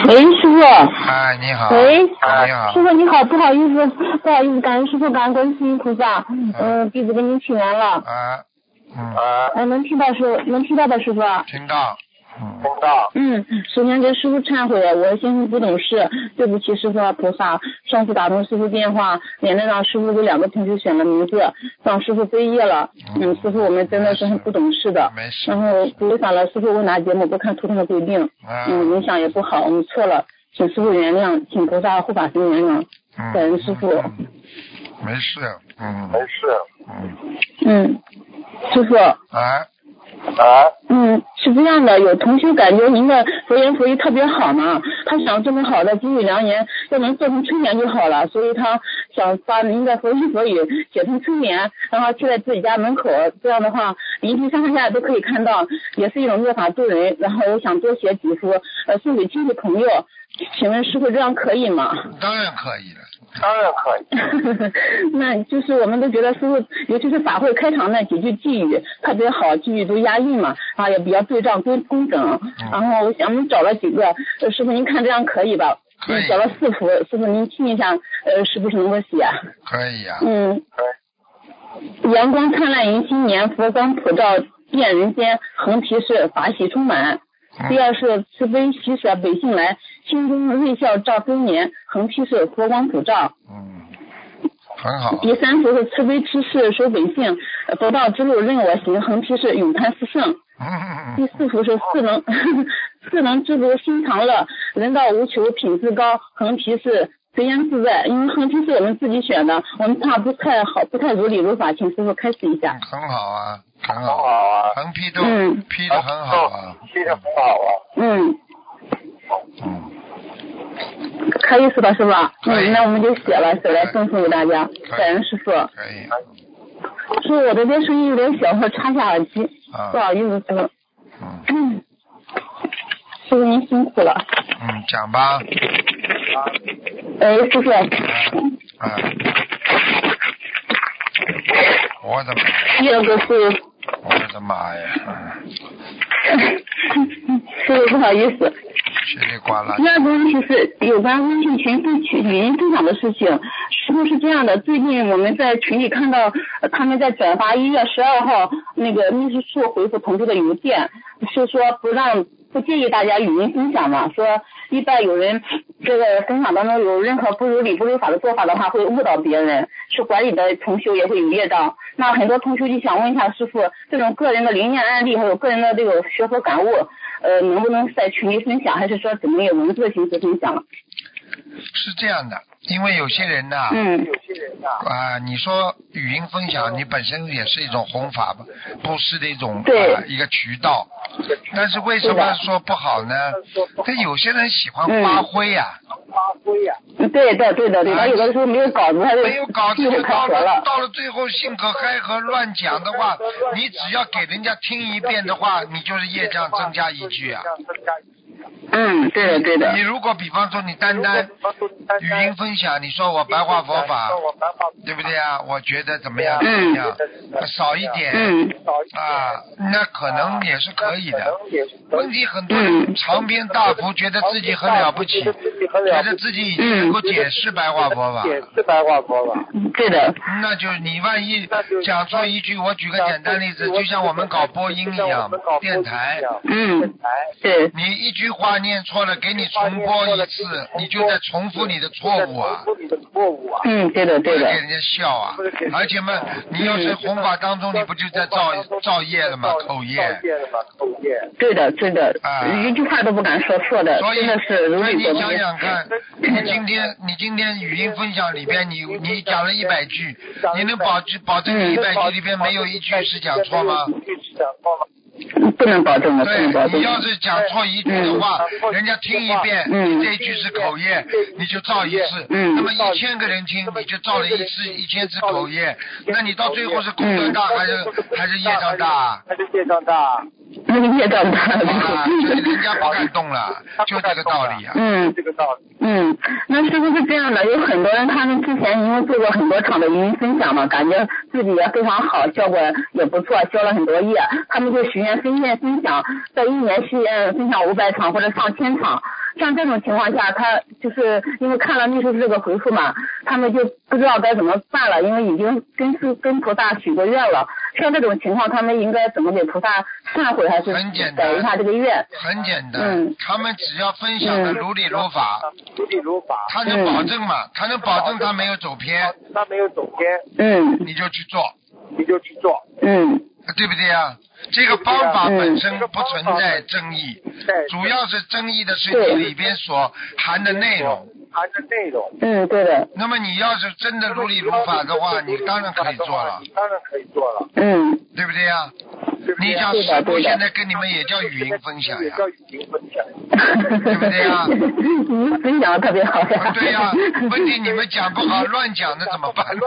喂，师傅。哎，你好，喂，你好。师，傅你好，不好意思，不好意思，感恩师傅，感恩观世音菩萨，嗯、弟子给您请安了，啊，能听到师，能听到的师傅。听到，嗯，嗯，首先跟师傅忏悔，我先生不懂事，对不起师傅和菩萨。上次打通师傅电话，免得让师傅给两个同学选了名字，让师傅背业了。嗯，师傅我们真的是很不懂事的，没事。然，后违反了师傅问答节目不看图腾的规定，啊，嗯，影响也不好，我们错了，请师傅原谅，请菩萨护法神原谅。嗯，感恩师傅。嗯没事，嗯，没事，嗯，嗯，师傅，啊，啊。嗯，是这样的，有同学感觉您的佛言佛语特别好嘛，他想这么好的金玉良言，要能做成春联就好了，所以他想把您的佛言佛语写成春联，然后贴在自己家门口，这样的话邻居上上下下都可以看到，也是一种做法助人。然后我想多写几幅，呃，送给亲戚朋友，请问师傅这样可以吗？当然可以了，那就是我们都觉得师傅，尤其是法会开场那几句寄语特别好，寄语都押韵嘛，啊也比较对仗工工整。然后我想我们找了几个，呃师傅您看这样可以吧？可以嗯找了四幅，师傅您听一下，呃是不是能够写？可以呀，嗯。阳光灿烂迎新年，佛光普照遍人间，横批是法喜充满。第二是慈悲喜舍本性来，心中瑞笑照周年，横批是佛光普照。嗯，很好，第三幅是慈悲之事守本性，呃佛道之路任我行，横批是永攀四圣。嗯第四幅是四能 四能知足心常乐，人道无求品质高，横批是随缘自在。因为横批是我们自己选的，我们怕不太好，不太如理如法，请师傅开始一下。很好啊，很好，啊，横批都嗯。批的很好啊，嗯，嗯，可以是吧，师傅？那我们就写了，写了赠送给大家，感恩师傅。可以，师傅，我这边声音有点小，我插下耳机，啊。不，好意思，师傅。嗯。嗯，师傅您辛苦了。嗯，讲吧，哎，师傅，啊，我的妈，第二个是，我的妈呀，嗯师傅不好意思。稀里呱啦。第，二个问题是有关微信群分群语音分享的事情。师傅是这样的，最近我们在群里看到、呃他们在转发一月十二号那个秘书处回复同志的邮件，是说不让不建议大家语音分享嘛，说一般有人这个分享当中有任何不如理不如法的做法的话，会误导别人，是管理的同修也会有业障。那很多同修就想问一下师傅，这种个人的灵验案例还有个人的这个学佛感悟，呃，能不能在群里分享，还是说怎么有文字的形式分享？是这样的，因为有些人呐，嗯有些人呐啊，你说语音分享，你本身也是一种弘法吧，布施的一种一个渠道。但是为什么说不好呢？他有些人喜欢发挥呀、嗯对的对的对的，他有的时候没有稿子，他就没有稿子就到了。到了最后信口开河乱讲的话，你只要给人家听一遍的话，你就是业障增加一句啊。嗯，对的对的。你。如果比方说你单单语音分享，你说我白话佛法，对不对啊？我觉得怎么样怎嗯么样，少一点。嗯。啊，那可能也是可以的。问题很多长篇大幅，觉得自己很了不起，觉得自己已经能够解释白话佛法，对的。那就你万一讲错一句，我举个简单例子，就像我们搞播音一样，电台，嗯，对，你一句话念错了，给你重播一次，你就在重复你的错误啊。嗯，对的对的给。人家笑啊！而且嘛，你要是弘法当中，你不就在造造业了吗？口业。对的，对的啊，一句话都不敢说错的，所以，真的是如所以你想。想看，你今天你今天语音分享里边，你你讲了一百句，你能保证保证你一百句里边没有一句是讲错吗？不能保证的，不对能保，证你。要是讲错一句的话，人家听一遍，嗯你这一句是口业，你就造一次。嗯那么一千个人听，你就造了一次一千次口业，那你到最后是功德大还是还是业障大啊？那个业障大。啊，所以人家不敢动了，就这个道理啊。嗯，嗯，那是不是这样的？有很多人他们之前因为做过很多场的语音分享嘛，感觉自己也非常好，效果也不错，消了很多业，他们就许愿分愿分享，在一年许愿分享五百场或者上千场。像这种情况下，他就是因为看了秘书这个回复嘛，他们就不知道该怎么办了，因为已经跟是跟菩萨许过愿了。像这种情况，他们应该怎么给菩萨忏悔，还是很简单改一下这个愿？很简单嗯，他们只要分享的嗯如理如法，他能保证嘛？他能保证他没有走偏，他没有走偏嗯你就去做，你就去做嗯对不对啊？这个方法嗯本身不存在争议，主要是争议的是你里边所含的内容。嗯，对的，那么你要是真的如理如法的话，你当然可以做了，当然可以做了。嗯。对不对呀？你想对的师傅现在跟你们也叫语音分享呀，对不对呀？您分享的特别好呀。对呀，问题你们讲不好，乱讲那怎么办呢？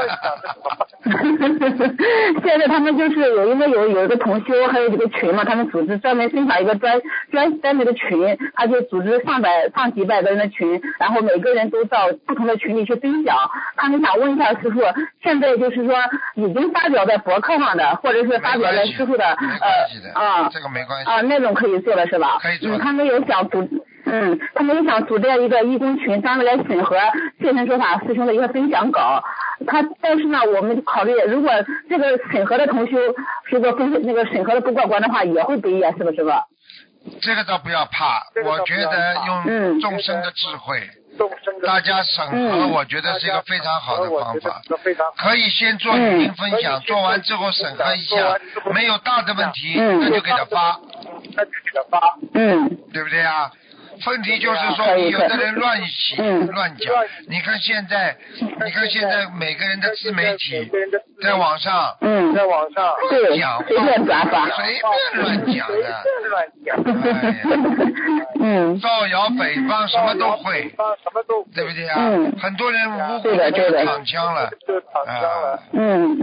现在他们就是有因为有有一个同修，还有这个群嘛，他们组织专门分享一个专专专门的群，他就组织上百上几百个人的群，然后每个人都到不同的群里去分享。他们想问一下师傅，现在就是说已经发表在博客上的，或者是发表在师傅的呃啊这个没关系啊那种可以做的是吧？可以做嗯，他们有想组。嗯，他们有想组建一个义工群，专门来审核现身说法师兄的一个分享稿。他但是呢，我们考虑如果这个审核的同修如果分那个审核的不过关的话，也会背业，是不是吧？这个倒不要怕，我觉得用嗯众生的智慧，大家审核，嗯。我觉得是一个非常好的方法。可以先做语音分享，做完之后审核一下，没有大的问题，那就给他发。那就给他发，嗯。对不对啊？问题就是说，有的人乱写嗯。乱讲。你看现在，你看现在每个人的自媒体在网上嗯，在网上乱，讲话随便转发。随便乱讲的，哎呀。嗯。造谣诽谤什么都会，对不对啊？嗯。很多人无辜对的对的躺枪了，啊，嗯，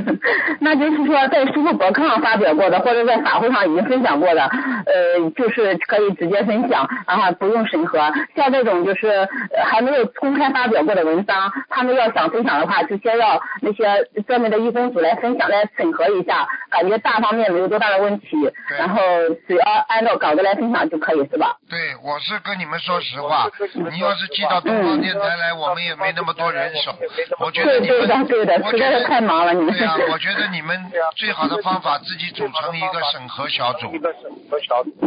那就是说，在师傅博客上发表过的，或者在法会上已经分享过的，呃，就是可以直接分享，然后不用审核。像这种就是呃还没有公开发表过的文章，他们要想分享的话，就先要那些专门的义工组来分享，来审核一下，感觉大方面没有多大的问题，然后只要按照稿子来分享就可以，是吧？对，我是跟你们说实话，你要是寄到东方电台来，我们也没那么多人手，我觉得对你们对的对的，我觉得实在是太忙了，你们。对啊，我觉得你们最好的方法自己组成一个审核小组，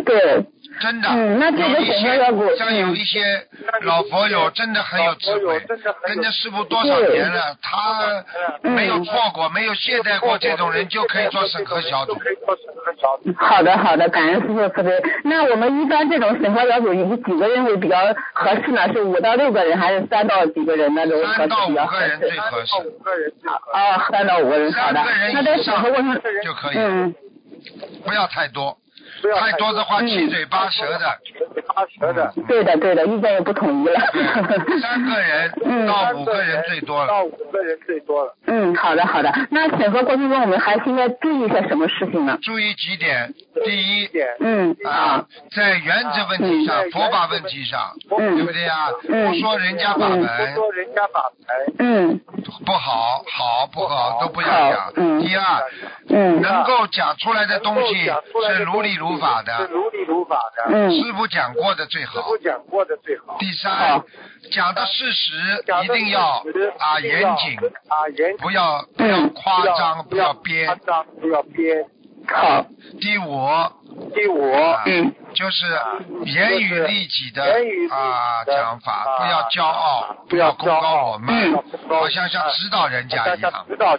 对，真的，嗯那这个有一些像有嗯一些老佛友真的很有智慧，跟着师傅多少年了，他没有错过，没有懈怠过，这种人就可以做审核小组。好的，好的，感恩师傅慈悲。那我们一般这种审核小组以几个人为比较合适呢？是五到六个人，还是三到几个人那种合适三到五个人最适？合适，哦，三到五个人，好的三个。人那在以上审核过程就可以，嗯，不要太多，太多的话嗯七嘴八舌的，八舌的。对的对的，意见也不统一了。三个人 嗯到五个人最多了。到五个人最多了。嗯，好的好的。那审核过程中我们还应该注意一些什么事情呢？注意几点，第一点嗯啊，在原则问题上、嗯佛法问题上，嗯对不对呀？嗯不说人家法嗯门不说人家法门，嗯不好，好不好都不要好讲。嗯第二，嗯能够讲出来的东西是如理如法是，如理如法的。嗯师傅讲过的最好。师傅讲过的最好。第三，讲的事实一定要啊严谨，啊严谨，不要不要嗯夸张，不要夸编。张，不要编。好第五，第五，啊嗯就是严于律己的啊讲法，啊不要骄傲，不要功高傲我慢嗯，好像像指导人家一样。知道。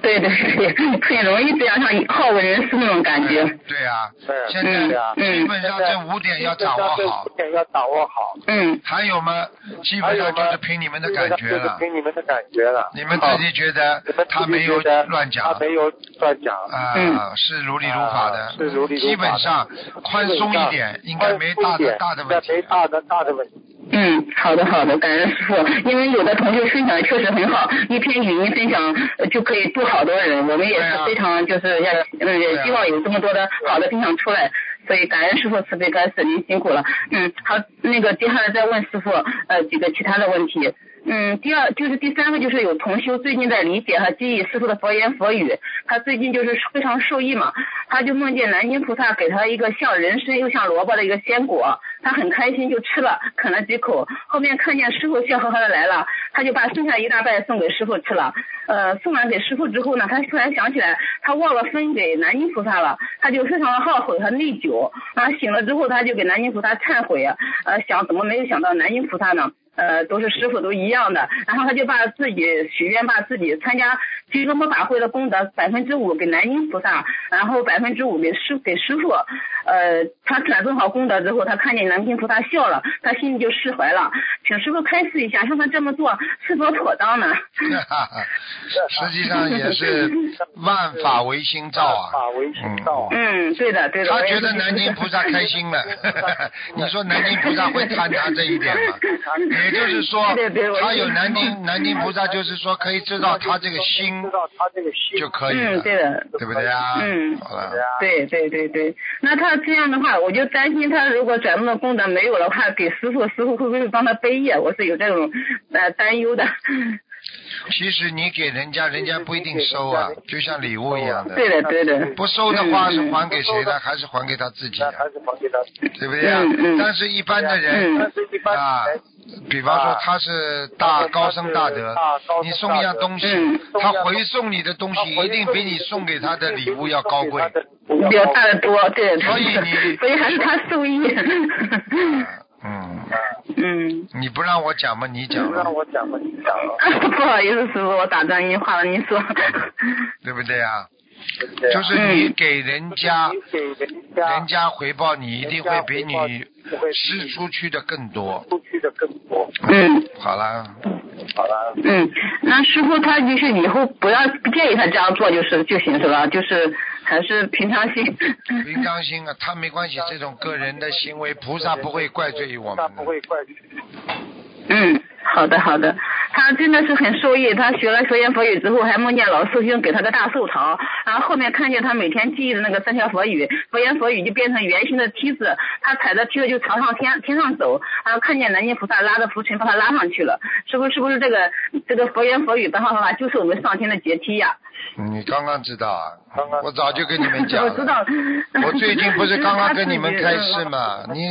对对对，很容易这样像好为人师那种感觉。对啊，现在基本上这五点要掌握好要掌握好。嗯还有吗，基本上就是凭你们的感觉了。凭你们的感觉了。你们自己觉得他没有乱讲他没有乱讲。啊，嗯是如理如法的啊，是如理如法基本上宽松一点，应该没大的大的问题没。大的大的问题。嗯，好的好的，感恩师傅。因为有的同学分享的确实很好，一篇语音分享呃就可以度好多人，我们也是非常就是要嗯也啊希望有这么多的好的分享出来。所以感恩师傅慈悲，感恩师您辛苦了。嗯，好，那个接下来再问师傅呃几个其他的问题。嗯，第二就是第三个就是有同修最近在理解和记忆师傅的佛言佛语，他最近就是非常受益嘛，他就梦见南京菩萨给他一个像人参又像萝卜的一个鲜果，他很开心就吃了，啃了几口，后面看见师傅笑呵呵的来了，他就把剩下一大半送给师傅吃了。呃，送完给师傅之后呢，他突然想起来他忘了分给南京菩萨了，他就非常的懊悔和内疚。啊，醒了之后他就给南京菩萨忏悔，呃，想怎么没有想到南京菩萨呢？呃，都是师傅都一样的，然后他就把自己许愿，把自己参加集中魔法会的功德百分之五给南京菩萨，然后百分之五给师给师傅。呃，他转送好功德之后，他看见南京菩萨笑了，他心里就释怀了。请师傅开示一下，像他这么做是否妥当呢？实际上也是万法唯心造啊。法唯心造啊。嗯，对的对的。他觉得南京菩萨开心了，你说南京菩萨会贪他这一点吗？也就是说他有南京南京菩萨，就是说可以知道他这个心知道他这个心就可以嗯，了，对的。对不对啊？嗯好了，对对对对，那他这样的话，我就担心他如果转动的功德没有的话，给师傅，师傅会不会帮他背业？我是有这种呃担忧的。其实你给人家，人家不一定收啊，就像礼物一样的。对的对的。不收的话嗯是还给谁呢？还是还给他自己啊？还是还给他。对不对啊？但是一般的人啊，比方说他是大高僧大德你送一样东西嗯，他回送你的东西一定比你送给他的礼物要高贵。比较大的多，对，所以你 所以还是他受益。嗯，嗯，你不让我讲嘛，你讲不让，我讲嘛，你讲了。不好意思，师傅，我打断您话了，您说。对不对啊？就是你给人家，人家人家回报你一定会比你施出去的更多。出去的更多。嗯好了，好了，嗯，那师傅他就是以后不要不建议他这样做，就是就行是吧？就是还是平常心。平常心啊，他没关系，这种个人的行为，菩萨不会怪罪于我们的。不会怪你。嗯，好的好的，他真的是很受益。他学了佛言佛语之后，还梦见老师兄给他个大寿桃，然后后面看见他每天记忆的那个三条佛语，佛言佛语就变成圆形的梯子，他踩着梯子就朝上天天上走，然后看见南京菩萨拉着浮尘把他拉上去了。是不是是不是这个这个佛言佛语白话方法就是我们上天的阶梯呀？你刚刚知道啊刚刚？我早就跟你们讲了。我知道。我最近不是 刚刚跟你们开示嘛？你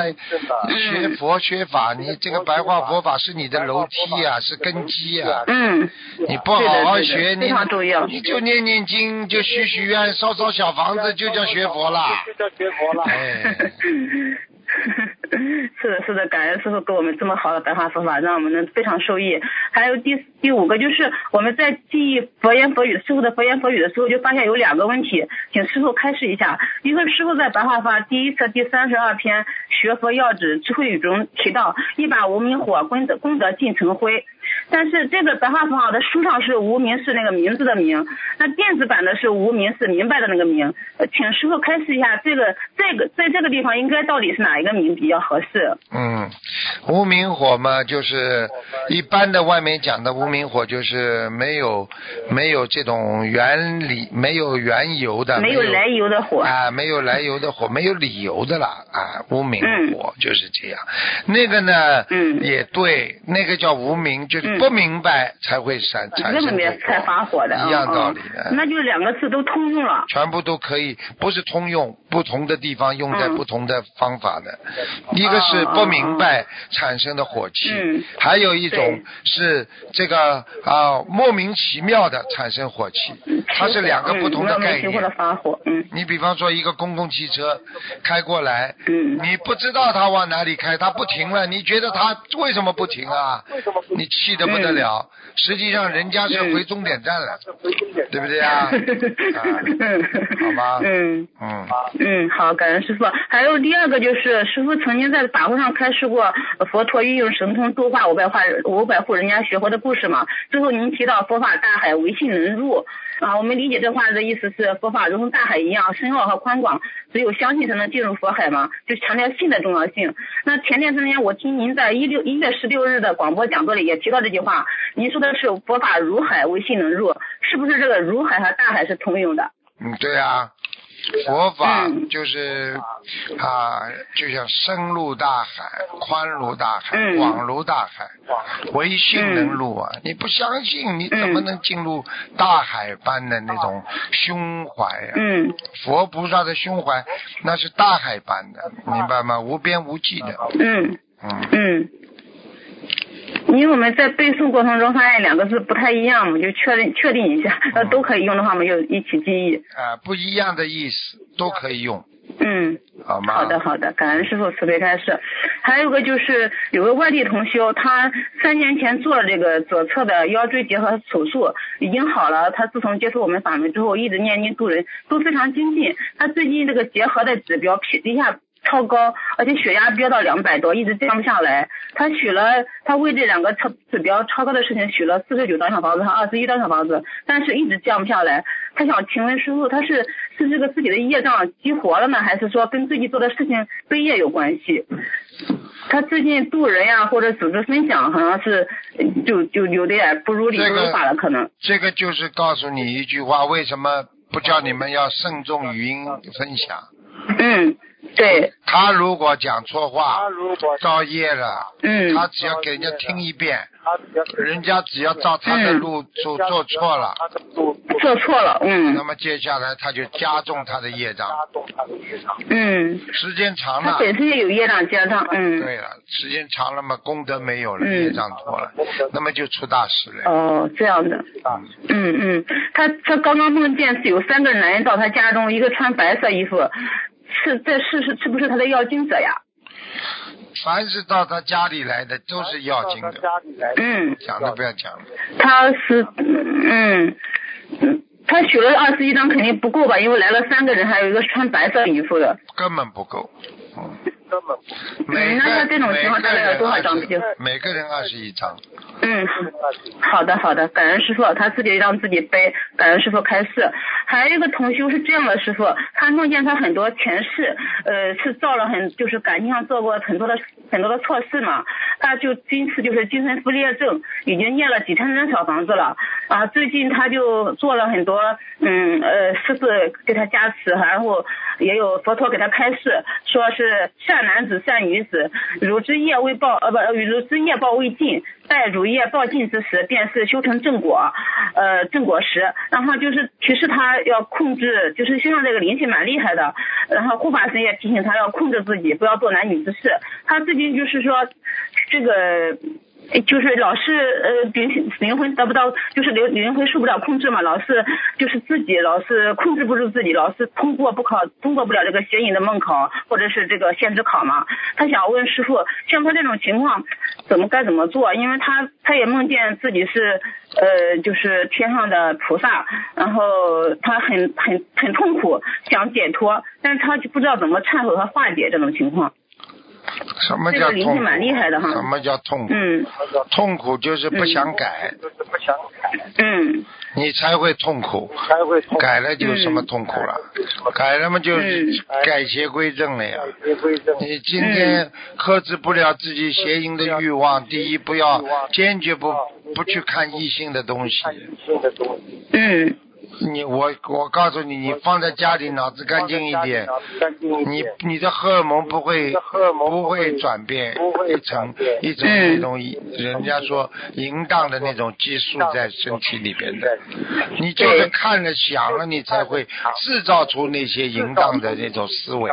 学佛学法，你这个白话佛法是你的楼梯啊，是根基啊。嗯，你不好好学，你你就念念经，就许许愿，烧烧小房子，就叫学佛了。就叫学佛了。哎，是的，是的，感恩师傅给我们这么好的白话佛法，让我们能非常受益。还有第第五个就是我们在记忆佛言佛语师傅的佛言佛语的时候，就发现有两个问题，请师傅开示一下。一个师傅在白话法第一册第三十二篇学佛要旨智慧语中提到，一把无名火功德功德尽成灰。但是这个白话佛法的书上是无名是那个名字的名，那电子版的是无名是明白的那个名。请师傅开示一下，这个这个在这个地方应该到底是哪一个名比较合适？嗯，无名火嘛，就是一般的外面讲的无名火，就是没有没有这种原理，没有缘由的，没有来由的火。啊，没有来由的火，没有理由的啦啊，无名火就是这样。那个呢，嗯，也对，那个叫无名，就是不明白才会产产生才发火的，一样道理嗯的。那就两个字都通用了。全部都可以，不是通用，不同的地方用在嗯不同的方法的。一个是不明白产生的火气，嗯还有一种对是这个啊莫名其妙的产生火气，它是两个不同的概念。发火，嗯。你比方说一个公共汽车开过来，嗯。你不知道它往哪里开，它不停了，你觉得它为什么不停啊？你气得不得了，实际上人家是嗯回终点站了，对不对啊？好吧。嗯。嗯。嗯，好，感恩师傅。还有第二个就是，师傅曾经在法会上开示过佛陀运用神通度化五百化五百户人家学佛的故事嘛。最后您提到佛法大海，唯信能入啊，我们理解这话的意思是佛法如同大海一样深奥和宽广，只有相信才能进入佛海嘛，就强调信的重要性。那前段时间我听您在一六一月十六日的广播讲座里也提到这句话，您说的是佛法如海，唯信能入，是不是这个如海和大海是通用的？嗯，对啊，佛法嗯。就是啊，就像深入大海、宽如大海、嗯。广如大海，唯信能入啊！你不相信，你怎么嗯。能进入大海般的那种胸怀啊？嗯。佛菩萨的胸怀那是大海般的，明白吗？无边无际的，嗯。嗯，嗯，因为我们在背诵过程中发现两个字不太一样我们，就确认确定一下，呃，都可以用的话，我们就一起记忆。啊，不一样的意思都可以用，嗯，好吗？好的好的，感恩师傅慈悲开示。还有个就是有个外地同修，他三年前做了这个左侧的腰椎结合手术，已经好了。他自从接触我们法门之后，一直念经度人，都非常精进。他最近这个结合的指标皮一下超高，而且血压飙到两百多，一直降不下来。他许了，他为这两个超指标超高的事情许了四十九张小房子和二十一张小房子，但是一直降不下来。他想请问师傅，他是是这个自己的业障激活了呢，还是说跟自己做的事情背业有关系？他最近渡人呀，或者组织分享，好像是就就有点不如理不如法了，可能。这个就是告诉你一句话：为什么不叫你们要慎重语音分享？嗯，对，他如果讲错话他，如果造业了，嗯。他只要给人家听一遍，人家只要照他的路做做错了，他做错了，嗯。那么接下来他就加重他的业障，加重他的业障。嗯，时间长了，他本身也有业障加上，嗯。对了，时间长了嘛，功德没有了，嗯。业障多了，那么就出大事了。哦，这样的，嗯嗯，他他刚刚梦见是有三个男人到他家中，一个穿白色衣服，是这是是是不是他的要经者呀？凡是到他家里来的都是要经的，嗯，讲都不要讲了。他是嗯嗯，他取了二十一张肯定不够吧，因为来了三个人，还有一个穿白色衣服的。根本不够。嗯，根本每个那他这种情况大概有多少张每个人比较每个人二十一张。嗯，好的好的，感恩师傅，他自己让自己背，感恩师傅开示。还有一个同修是这样的，师傅，他梦见他很多前世，呃，是造了很就是感情上做过很多的很多的错事嘛，他就今次就是精神分裂症，已经念了几千张小房子了。啊，最近他就做了很多嗯呃师傅给他加持，然后也有佛陀给他开示，说是善男子善女子，汝之业未报呃不汝之业报未尽，待汝业报尽之时，便是修成正果，呃正果时。然后就是提示他要控制，就是身上这个灵气蛮厉害的。然后护法神也提醒他要控制自己，不要做男女之事。他最近就是说这个。就是老是呃灵灵魂得不到，就是灵灵魂受不了控制嘛，老是就是自己老是控制不住自己，老是通过不考通过不了这个邪淫的梦考或者是这个限制考嘛。他想问师傅，像他这种情况怎么该怎么做？因为他他也梦见自己是呃就是天上的菩萨，然后他很很很痛苦，想解脱，但是他就不知道怎么忏悔和化解这种情况。什么叫痛苦？这个灵性蛮厉害的哈什么叫痛苦？嗯痛苦就是不想改，就是不想改，嗯你才会痛苦。才会痛改了就什么痛苦了？改了嘛就是嗯改邪归正了呀。改归正。你今天克制不了自己邪淫的欲望，第一不要坚决不不去看异性的东西。看异性的东西，嗯你我我告诉你，你放在家里脑子干净一点，你，你的荷尔蒙不会荷尔蒙不会转变不会一层一层嗯那种人家说淫荡的那种激素在身体里边的。你就是看了想了，你才会制造出那些淫荡的那种思维，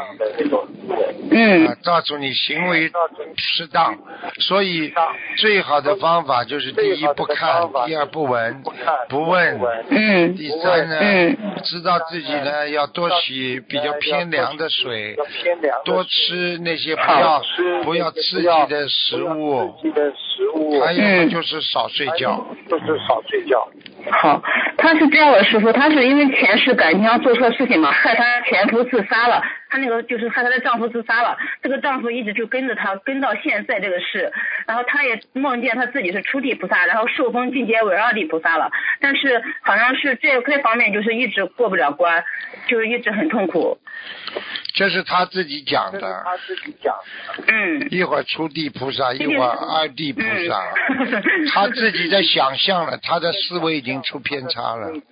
嗯造出你行为适当。所以最好的方法就是第一不看，第二不闻，不问。嗯第三呢嗯，知道自己呢要多洗比较偏凉的水要，偏凉多吃那些不要不要刺激的食物，刺激的食物，还有嗯就是少睡觉。就是少睡觉。好，他是这样的，师傅，他是因为前世感情上做错事情嘛，害他前夫自杀了，她那个就是害她的丈夫自杀了，这个丈夫一直就跟着她，跟到现在这个事，然后她也梦见她自己是初地菩萨，然后受封进阶为二地菩萨了，但是好像是这这方面就是一直过不了关，就是一直很痛苦，这是她自己讲的，她自己讲的，嗯。一会儿初地菩萨，一会儿二地菩萨，嗯。他自己在想象了，她的思维已经出偏差了。嗯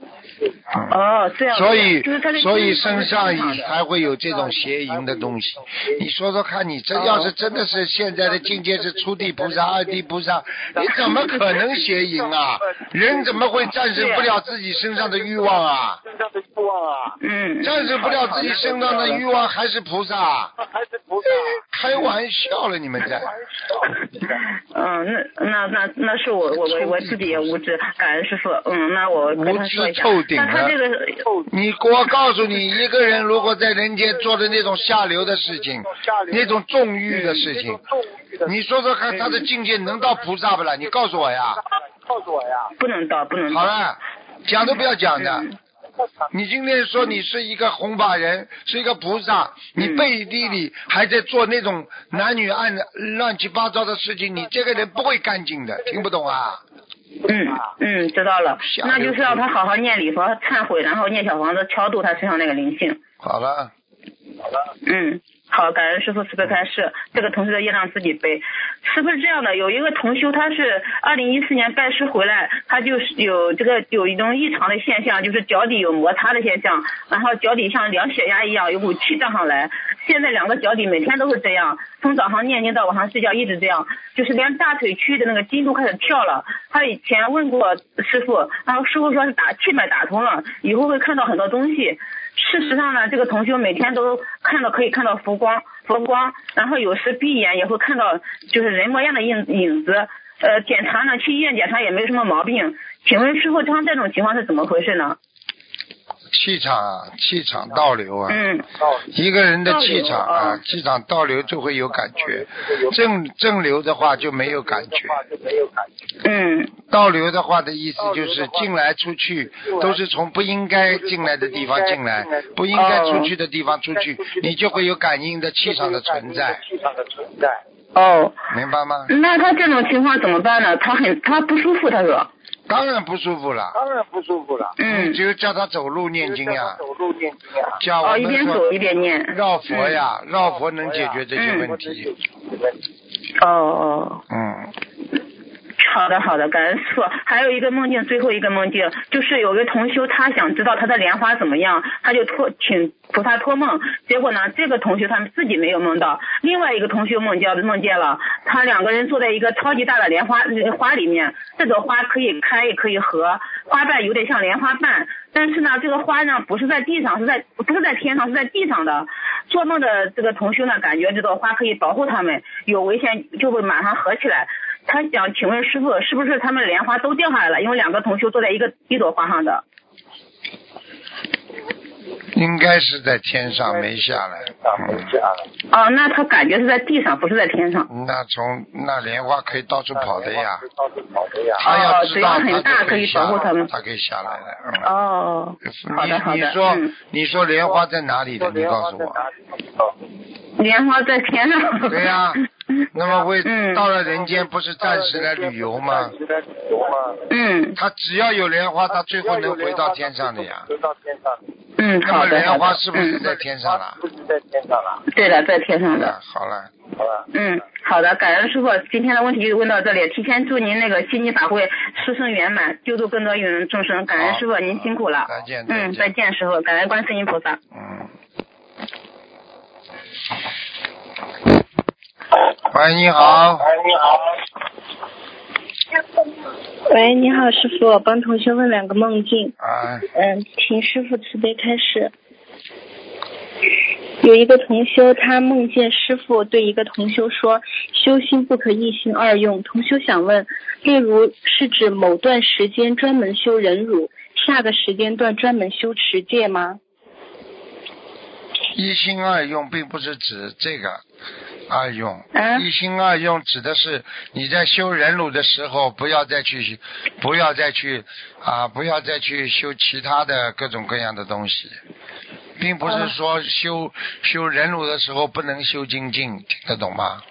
哦，这样，所以所以身上才会有这种邪淫的东西。你说说看，你这要是真的是现在的境界是初地菩萨、二地菩萨，你怎么可能邪淫啊？人怎么会战胜不了自己身上的欲望啊？身上的欲望啊，嗯，战胜不了自己身上的欲望还是菩萨？还是菩萨。开玩笑了，你们在？嗯，那那那那是我我我我自己也无知，感恩师傅。嗯，那我无知透。顶那他了这个，你我告诉你，一个人如果在人间做的那种下流的事情，那种纵欲的事情，你说说看，他的境界能到菩萨不啦？你告诉我呀。告诉我呀，不能到，不能到。好了，讲都不要讲的。嗯你今天说你是一个红法人，是一个菩萨，你背地里还在做那种男女暗乱七八糟的事情，你这个人不会干净的，听不懂啊？嗯嗯，知道了。那就是让他好好念礼佛、忏悔，然后念小房子超度他身上那个灵性。好了，嗯，好，感恩师傅慈悲开示，这个同学的业障自己背。师傅是这样的，有一个同修，他是二零一四年拜师回来，他就是有这个有一种异常的现象，就是脚底有摩擦的现象，然后脚底像量血压一样，有股气胀上来。现在两个脚底每天都是这样，从早上念经到晚上睡觉一直这样，就是连大腿区的那个筋都开始跳了。他以前问过师傅，然后师傅说是打气脉打通了，以后会看到很多东西。事实上呢，这个同学每天都看到可以看到佛光，佛光，然后有时闭眼也会看到就是人模样的影影子。呃，检查呢，去医院检查也没有什么毛病。请问师傅，像这种情况是怎么回事呢？气场啊，气场倒流啊。嗯一个人的气场啊啊，气场倒流就会有感觉，正正流的话就没有感觉，就没有感觉。嗯倒流的话的意思就是进来出去都是从不应该进来的地方进来，不应该出去的地方出去，你就会有感应的气场的存在，气场的存在。哦，明白吗？那他这种情况怎么办呢？他很他不舒服，他说。当然不舒服了，当然不舒服了。嗯只有叫他走路念经呀，走路念经呀，哦，叫我们一边走说一边念。绕佛呀，绕佛能解决这些问题。哦哦。嗯，好的，好的，感恩师傅。还有一个梦境，最后一个梦境就是有个同修，他想知道他的莲花怎么样，他就托请菩萨托梦。结果呢，这个同修他们自己没有梦到，另外一个同修梦见梦见了，他两个人坐在一个超级大的莲花花里面，这朵花可以开也可以合，花瓣有点像莲花瓣，但是呢，这个花呢不是在地上，是在不是在天上，是在地上的。做梦的这个同修呢，感觉这朵花可以保护他们，有危险就会马上合起来。他想请问师傅，是不是他们莲花都掉下来了？因为两个同修坐在一个一朵花上的。应该是在天上没下来。嗯，哦，那他感觉是在地上，不是在天上。那从那莲花可以到处跑的呀，到处跑的呀。他要知道哦只要很大可以下保护他们他可以下来的。嗯哦，好的好的。你你说嗯你说莲花在哪里的？你告诉我。莲花在天上。对呀、那么会嗯到了人间，不是暂时来旅游吗？嗯他只要有莲花，他最后能回到天上的呀。回到天上，嗯，好的。莲花是不是嗯，在天上了？不是在天上了，对的，在天上的好了。好了，嗯，好的，感恩师傅，今天的问题就问到这里。提前祝您那个心经法会师生圆满，救度更多有缘众生。感恩师傅，您辛苦了。再见嗯，再见再见，师傅，感恩观世音菩萨。嗯。喂，你好，你好，喂，你好，师傅，我帮同学问两个梦境。啊，嗯，请师傅慈悲开始。有一个同修，他梦见师傅对一个同修说：“修心不可一心二用。”同修想问，例如是指某段时间专门修忍辱，下个时间段专门修持戒吗？一心二用并不是指这个二用，啊一心二用指的是你在修忍辱的时候，不要再去，不要再去啊，不要再去修其他的各种各样的东西，并不是说修、修忍辱的时候不能修精进，听得懂吗？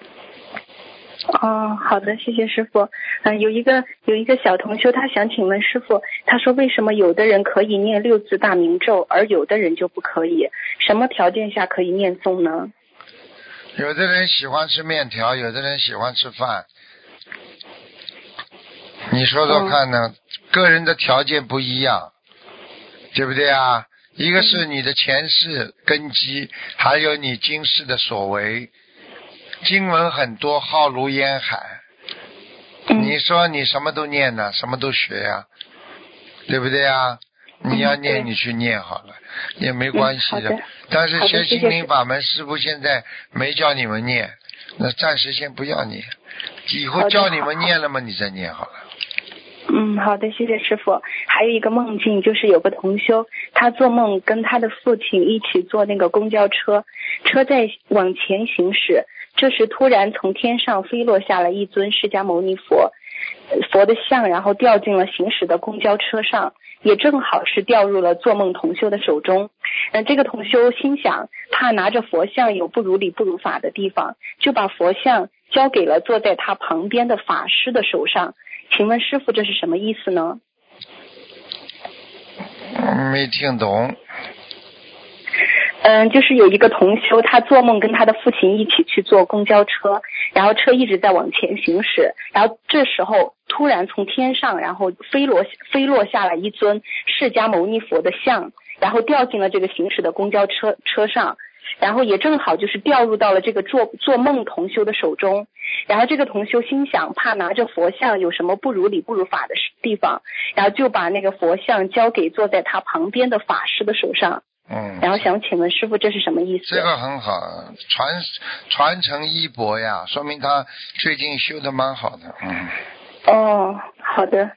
哦，好的，谢谢师傅。嗯、有一个有一个小同修，他想请问师傅，他说为什么有的人可以念六字大明咒，而有的人就不可以？什么条件下可以念诵呢？有的人喜欢吃面条，有的人喜欢吃饭。你说说看呢？个人的条件不一样，对不对啊？一个是你的前世根基，还有你今世的所为。经文很多，浩如烟海。你说你什么都念呢，什么都学呀、对不对啊？你要念，你去念好了，也没关系的但是学心灵法门，师傅现在没叫你们念，那暂时先不要念，以后叫你们念了嘛，你再念好了。嗯，好的，谢谢师傅。还有一个梦境，就是有个同修，他做梦跟他的父亲一起坐那个公交车，车在往前行驶，这时突然从天上飞落下来一尊释迦牟尼佛，呃佛的像，然后掉进了行驶的公交车上，也正好是掉入了做梦同修的手中。嗯、这个同修心想，怕拿着佛像有不如理不如法的地方，就把佛像交给了坐在他旁边的法师的手上。请问师傅，这是什么意思呢？没听懂，嗯，就是有一个同修，他做梦跟他的父亲一起去坐公交车，然后车一直在往前行驶，然后这时候突然从天上，然后飞落飞落下来一尊释迦牟尼佛的像，然后掉进了这个行驶的公交车车上，然后也正好就是掉入到了这个做做梦同修的手中，然后这个同修心想，怕拿着佛像有什么不如理不如法的地方，然后就把那个佛像交给坐在他旁边的法师的手上。嗯，然后想请问师傅，这是什么意思？这个很好，传传承衣钵呀，说明他最近修的蛮好的，嗯。哦，好的，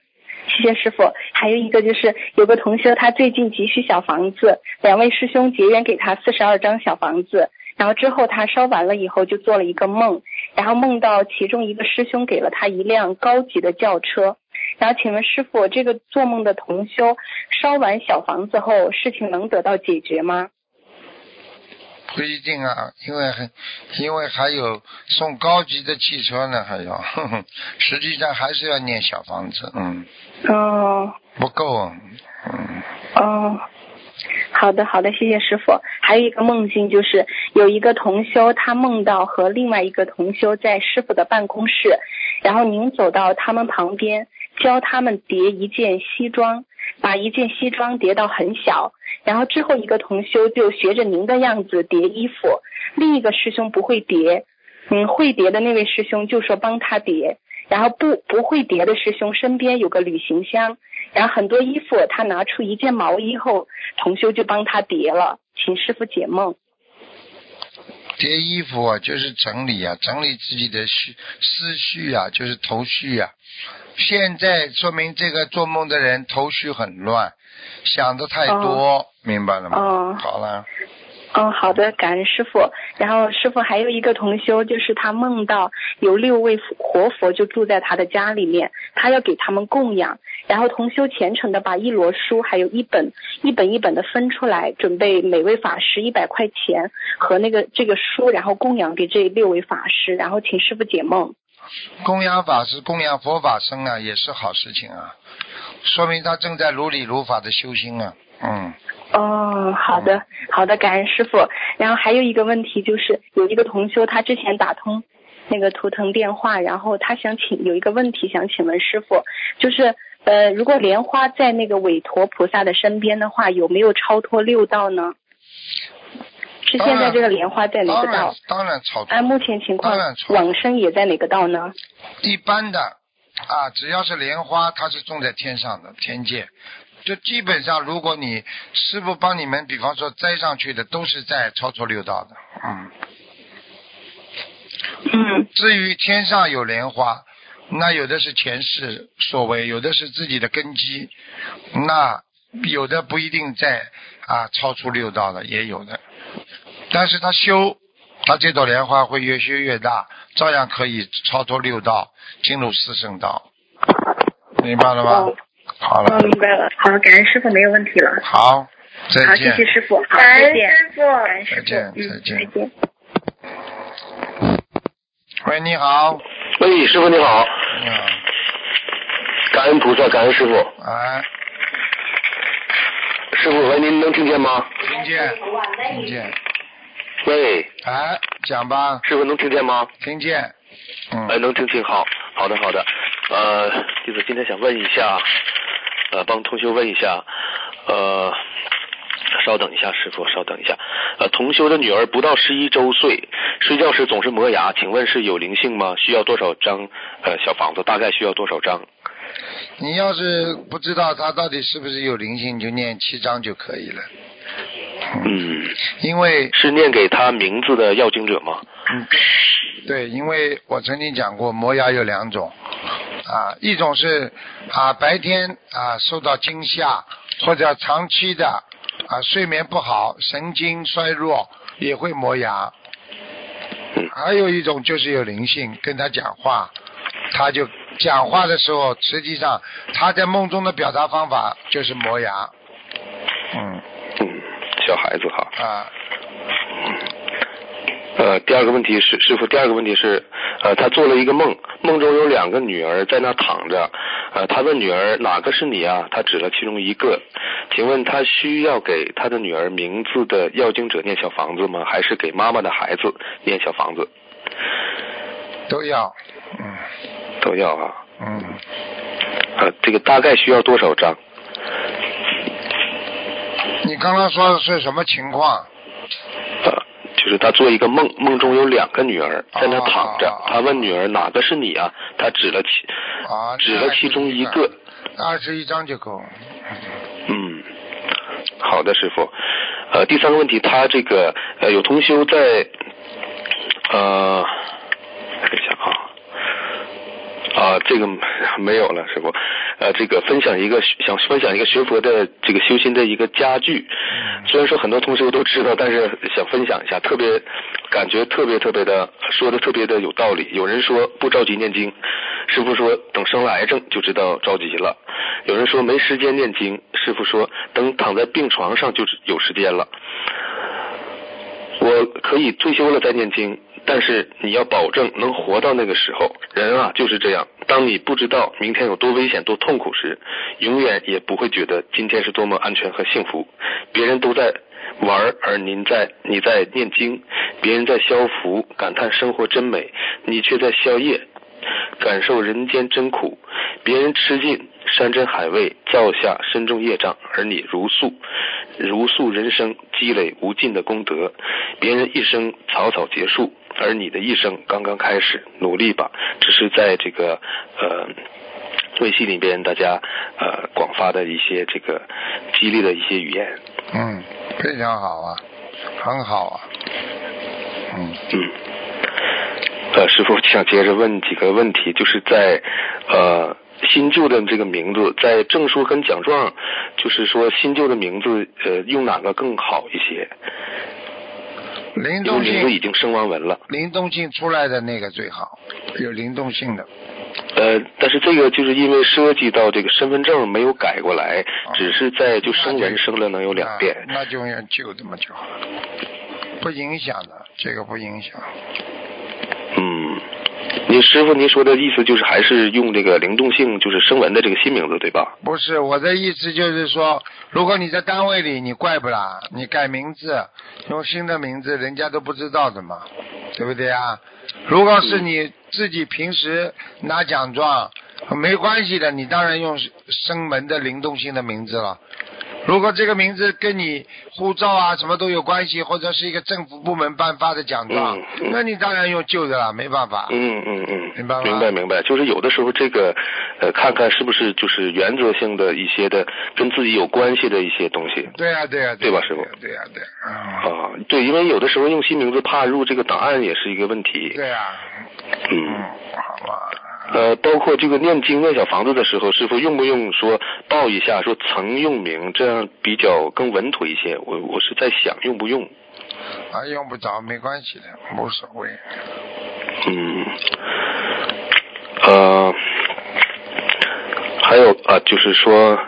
谢谢师傅。还有一个就是有个同学，他最近急需小房子，两位师兄结缘给他四十二张小房子，然后之后他烧完了以后就做了一个梦，然后梦到其中一个师兄给了他一辆高级的轿车。然后请问师傅，这个做梦的同修烧完小房子后，事情能得到解决吗？不一定啊，因为很，因为还有送高级的汽车呢，还要，呵 呵实际上还是要念小房子，嗯，哦。不够啊，嗯，哦，好的好的，谢谢师傅。还有一个梦境就是有一个同修，他梦到和另外一个同修在师傅的办公室，然后您走到他们旁边，教他们叠一件西装，把一件西装叠到很小，然后之后一个同修就学着您的样子叠衣服，另一个师兄不会叠，嗯，会叠的那位师兄就说帮他叠，然后不不会叠的师兄身边有个旅行箱，然后很多衣服，他拿出一件毛衣后，同修就帮他叠了，请师傅解梦。叠衣服啊，就是整理啊，整理自己的绪思绪啊，就是头绪啊。现在说明这个做梦的人头绪很乱，想的太多，明白了吗？哦好了，嗯，好的，感恩师傅。然后师傅还有一个同修，就是他梦到有六位活佛就住在他的家里面，他要给他们供养。然后同修虔诚的把一摞书还有一本一本一本的分出来，准备每位法师一百块钱和那个这个书，然后供养给这六位法师，然后请师傅解梦。供养法师、供养佛法僧啊，也是好事情啊，说明他正在如理如法的修心啊。嗯，哦，好的，好的，感恩师傅。然后还有一个问题就是，有一个同修他之前打通那个图腾电话，然后他想请有一个问题想请问师傅，就是呃，如果莲花在那个韦陀菩萨的身边的话，有没有超脱六道呢？是现在这个莲花在哪个道？当然超脱。按目前情况当然，超往生也在哪个道呢？一般的啊，只要是莲花，它是种在天上的天界。就基本上，如果你师傅帮你们，比方说栽上去的，都是在超出六道的。嗯。嗯。至于天上有莲花，那有的是前世所为，有的是自己的根基，那有的不一定在啊超出六道的，也有的。但是他修，他这朵莲花会越修越大，照样可以超脱六道，进入四圣道。明白了吗？好了哦，，明白了。好，感恩师傅，没有问题了。好，再见好，谢。谢师傅。好，感恩再见。师傅，感恩师傅。再见嗯，再见再见。喂，你好，喂，师傅你好，你好，感恩菩萨，感恩师傅。哎，师傅，喂，您能听见吗？听见，听见，喂，哎，讲吧，师傅能听见吗？听见，哎，嗯，能听清，好，好的，好的。呃，弟子今天想问一下，呃，帮同修问一下，呃，稍等一下，师傅，稍等一下。呃，同修的女儿不到十一周岁，睡觉时总是磨牙，请问是有灵性吗？需要多少张呃小房子？大概需要多少张？你要是不知道他到底是不是有灵性，你就念七章就可以了。嗯，因为是念给他名字的要经者吗？嗯，对，因为我曾经讲过，磨牙有两种，啊，一种是啊白天啊受到惊吓或者长期的啊睡眠不好、神经衰弱也会磨牙，还有一种就是有灵性，跟他讲话，他就讲话的时候，实际上他在梦中的表达方法就是磨牙，嗯。嗯，小孩子哈。啊，呃，第二个问题是，师傅，第二个问题是，呃，他做了一个梦，梦中有两个女儿在那躺着，呃，他问女儿哪个是你啊？他指了其中一个，请问他需要给他的女儿名字的要经者念小房子吗？还是给妈妈的孩子念小房子？都要，嗯都要啊。嗯，呃，这个大概需要多少张？你刚刚说的是什么情况？呃，就是他做一个梦，梦中有两个女儿在那躺着，哦他问女儿哪个是你啊？他指了其啊，指了其中一个。二十一张就够。嗯，好的，师傅。呃，第三个问题，他这个呃有同修在呃，等一下啊。啊，这个 没有了，师傅。呃，这个分享一个想分享一个学佛的这个修心的一个家具，虽然说很多同学都知道，但是想分享一下，特别感觉特别特别的说的特别的有道理。有人说不着急念经，师傅说等生了癌症就知道着急了。有人说没时间念经，师傅说等躺在病床上就有时间了。我可以退休了再念经，但是你要保证能活到那个时候。人啊就是这样，当你不知道明天有多危险、多痛苦时，永远也不会觉得今天是多么安全和幸福。别人都在玩，而您在你在念经；别人在消福，感叹生活真美，你却在宵夜，感受人间真苦。别人吃尽山珍海味，造下深重业障，而你如素，如素人生积累无尽的功德。别人一生草草结束，而你的一生刚刚开始，努力吧！只是在这个呃微信里边，大家呃广发的一些这个激励的一些语言。嗯，非常好啊，很好啊。嗯嗯。呃，师傅想接着问几个问题，就是在呃新旧的这个名字，在证书跟奖状，就是说新旧的名字呃用哪个更好一些？灵动因为名字已，经生完文了。灵动性出来的那个最好，有灵动性的。呃，但是这个就是因为涉及到这个身份证没有改过来，只是在就生文生了能有两遍。那就用旧的嘛就好了，不影响的，这个不影响。嗯，你师傅您说的意思就是还是用这个灵动性，就是声纹的这个新名字对吧？不是，我的意思就是说，如果你在单位里，你怪不啦？你改名字，用新的名字，人家都不知道的嘛，对不对啊？如果是你自己平时拿奖状，没关系的，你当然用声纹的灵动性的名字了。如果这个名字跟你护照啊什么都有关系，或者是一个政府部门颁发的奖状，那你当然用旧的了，没办法。嗯嗯嗯，明白吗？明白明白，就是有的时候这个呃，看看是不是就是原则性的一些的跟自己有关系的一些东西。对呀对呀，对吧师傅？对呀对。啊，对，因为有的时候用新名字怕入这个档案也是一个问题。对呀。嗯。好吧。呃，包括这个念经念小房子的时候，师傅用不用说报一下，说曾用名，这样比较更稳妥一些？我我是在想用不用？啊，用不着，没关系的，无所谓。嗯。呃，还有啊，就是说，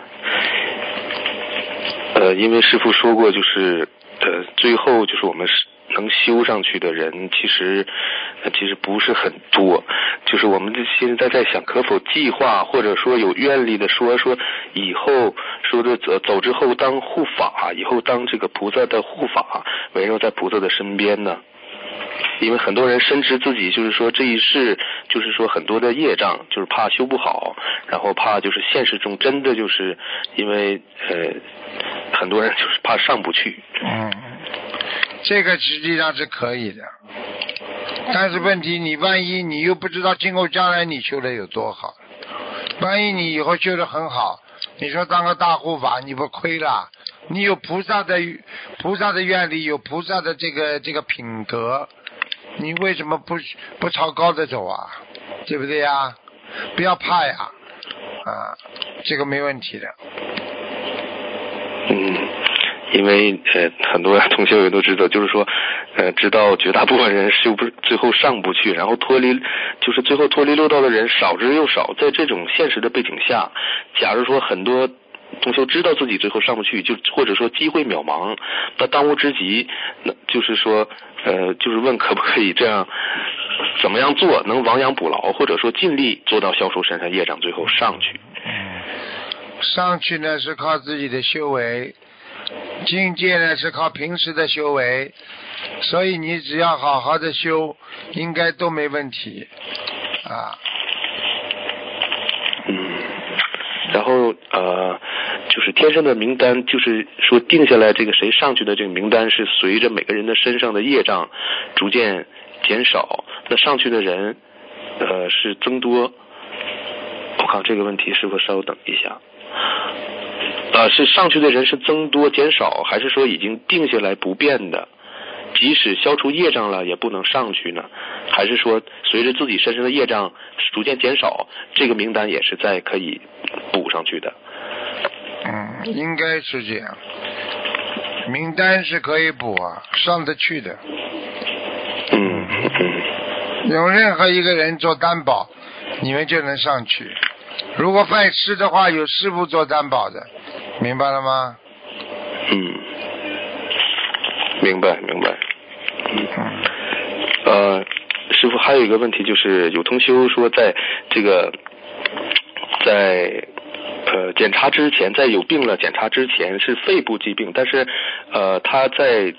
呃，因为师傅说过，就是呃，最后就是我们是。能修上去的人，其实其实不是很多。就是我们现在在想，可否计划或者说有愿力的说说，以后说的走走之后当护法，以后当这个菩萨的护法，围绕在菩萨的身边呢？因为很多人深知自己就是说这一世就是说很多的业障，就是怕修不好，然后怕就是现实中真的就是因为呃很多人就是怕上不去。嗯。这个实际上是可以的，但是问题你万一你又不知道今后将来你修的有多好，万一你以后修的很好，你说当个大护法你不亏了？你有菩萨的菩萨的愿力，有菩萨的这个这个品格，你为什么不不朝高的走啊？对不对呀？不要怕呀，啊，这个没问题的。因为呃，很多同学也都知道，就是说，呃，知道绝大部分人修不最后上不去，然后脱离，就是最后脱离六道的人少之又少。在这种现实的背景下，假如说很多同学知道自己最后上不去，就或者说机会渺茫，那当务之急，那就是说，呃，就是问可不可以这样，怎么样做能亡羊补牢，或者说尽力做到消除身上业障，最后上去。上去呢是靠自己的修为。境界呢是靠平时的修为，所以你只要好好的修，应该都没问题啊。嗯，然后呃，就是天上的名单，就是说定下来这个谁上去的这个名单是随着每个人的身上的业障逐渐减少，那上去的人呃是增多。我靠，这个问题，师傅稍等一下。啊，是上去的人是增多减少，还是说已经定下来不变的？即使消除业障了，也不能上去呢？还是说随着自己身上的业障逐渐减少，这个名单也是在可以补上去的？嗯，应该是这样。名单是可以补啊，上得去的。嗯嗯。用任何一个人做担保，你们就能上去。如果拜师的话，有师傅做担保的。明白了吗？嗯，明白明白。嗯，呃，师傅还有一个问题就是，有同修说，在这个在呃检查之前，在有病了检查之前是肺部疾病，但是呃他在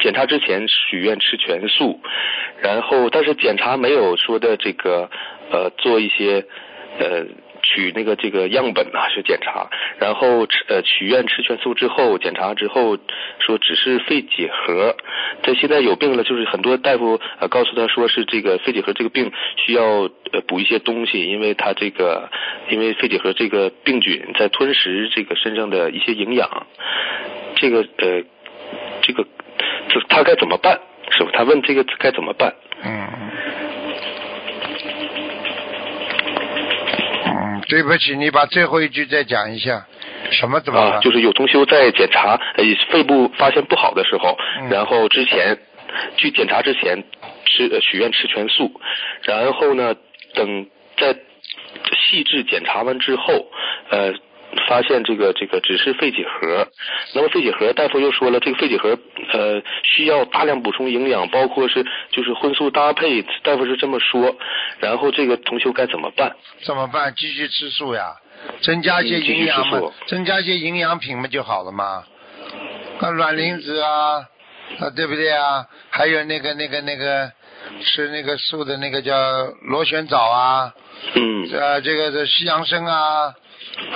检查之前许愿吃全素，然后但是检查没有说的这个呃做一些呃。取那个这个样本呐，是检查，然后呃许愿吃全素之后，检查之后说只是肺结核，他现在有病了，就是很多大夫呃告诉他说是这个肺结核这个病需要呃补一些东西，因为他这个因为肺结核这个病菌在吞食这个身上的一些营养，这个呃这个他该怎么办？是不？他问这个该怎么办？嗯。对不起，你把最后一句再讲一下，什么怎么啊？就是有同修在检查呃肺部发现不好的时候，然后之前去检查之前吃许愿吃全素，然后呢等在细致检查完之后，呃。发现这个这个只是肺结核，那么肺结核大夫又说了，这个肺结核呃需要大量补充营养，包括是就是荤素搭配，大夫是这么说。然后这个同修该怎么办？怎么办？继续吃素呀，增加一些营养嘛，增加一些营养品嘛就好了嘛。啊，卵磷脂啊，啊对不对啊？还有那个那个那个吃那个素的那个叫螺旋藻啊，嗯，啊这个是西洋参啊。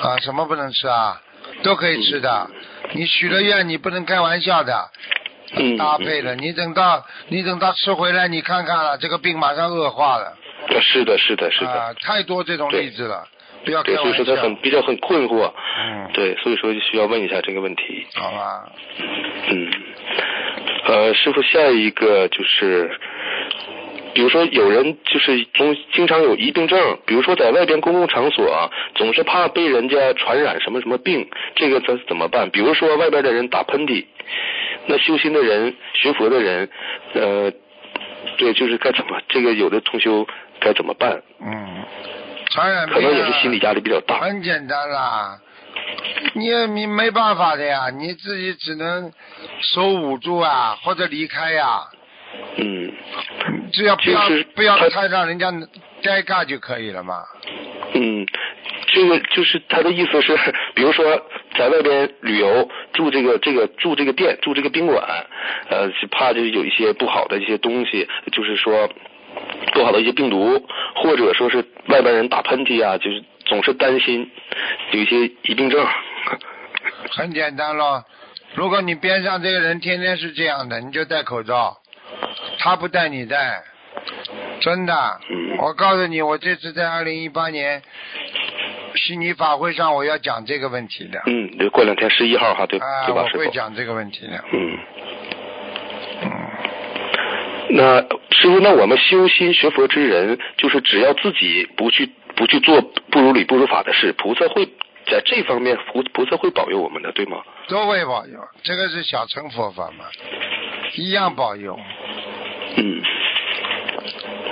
啊，什么不能吃啊？都可以吃的。你许了愿，你不能开玩笑的。搭配的，你等到你等到吃回来，你看看了，这个病马上恶化了。是的，是的，是的。啊，太多这种例子了，不要开玩笑。所以说他很比较很困惑。嗯。对，所以说就需要问一下这个问题。好吧。嗯。呃，师傅，下一个就是。比如说，有人就是总经常有疑病症，比如说在外边公共场所，总是怕被人家传染什么什么病，这个怎怎么办？比如说外边的人打喷嚏，那修心的人、学佛的人，呃，对，就是该怎么？这个有的同修该怎么办？嗯，传染可能也是心理压力比较大。很简单啦，你你没办法的呀，你自己只能手捂住啊，或者离开呀。嗯，只要不要不要太让人家尴尬就可以了嘛。嗯，这个就是他的意思是，比如说在外边旅游住这个这个住这个店住这个宾馆，呃，怕就有一些不好的一些东西，就是说不好的一些病毒，或者说是外边人打喷嚏啊，就是总是担心有一些疑病症。很简单咯，如果你边上这个人天天是这样的，你就戴口罩。他不带你带，真的。我告诉你，我这次在二零一八年悉尼法会上，我要讲这个问题的。嗯，过两天十一号哈，对对吧？我会讲这个问题的。嗯。嗯。那师傅，那我们修心学佛之人，就是只要自己不去不去做不如理不如法的事，菩萨会在这方面菩菩萨会保佑我们的，对吗？都会保佑，这个是小乘佛法嘛。一样保佑。嗯，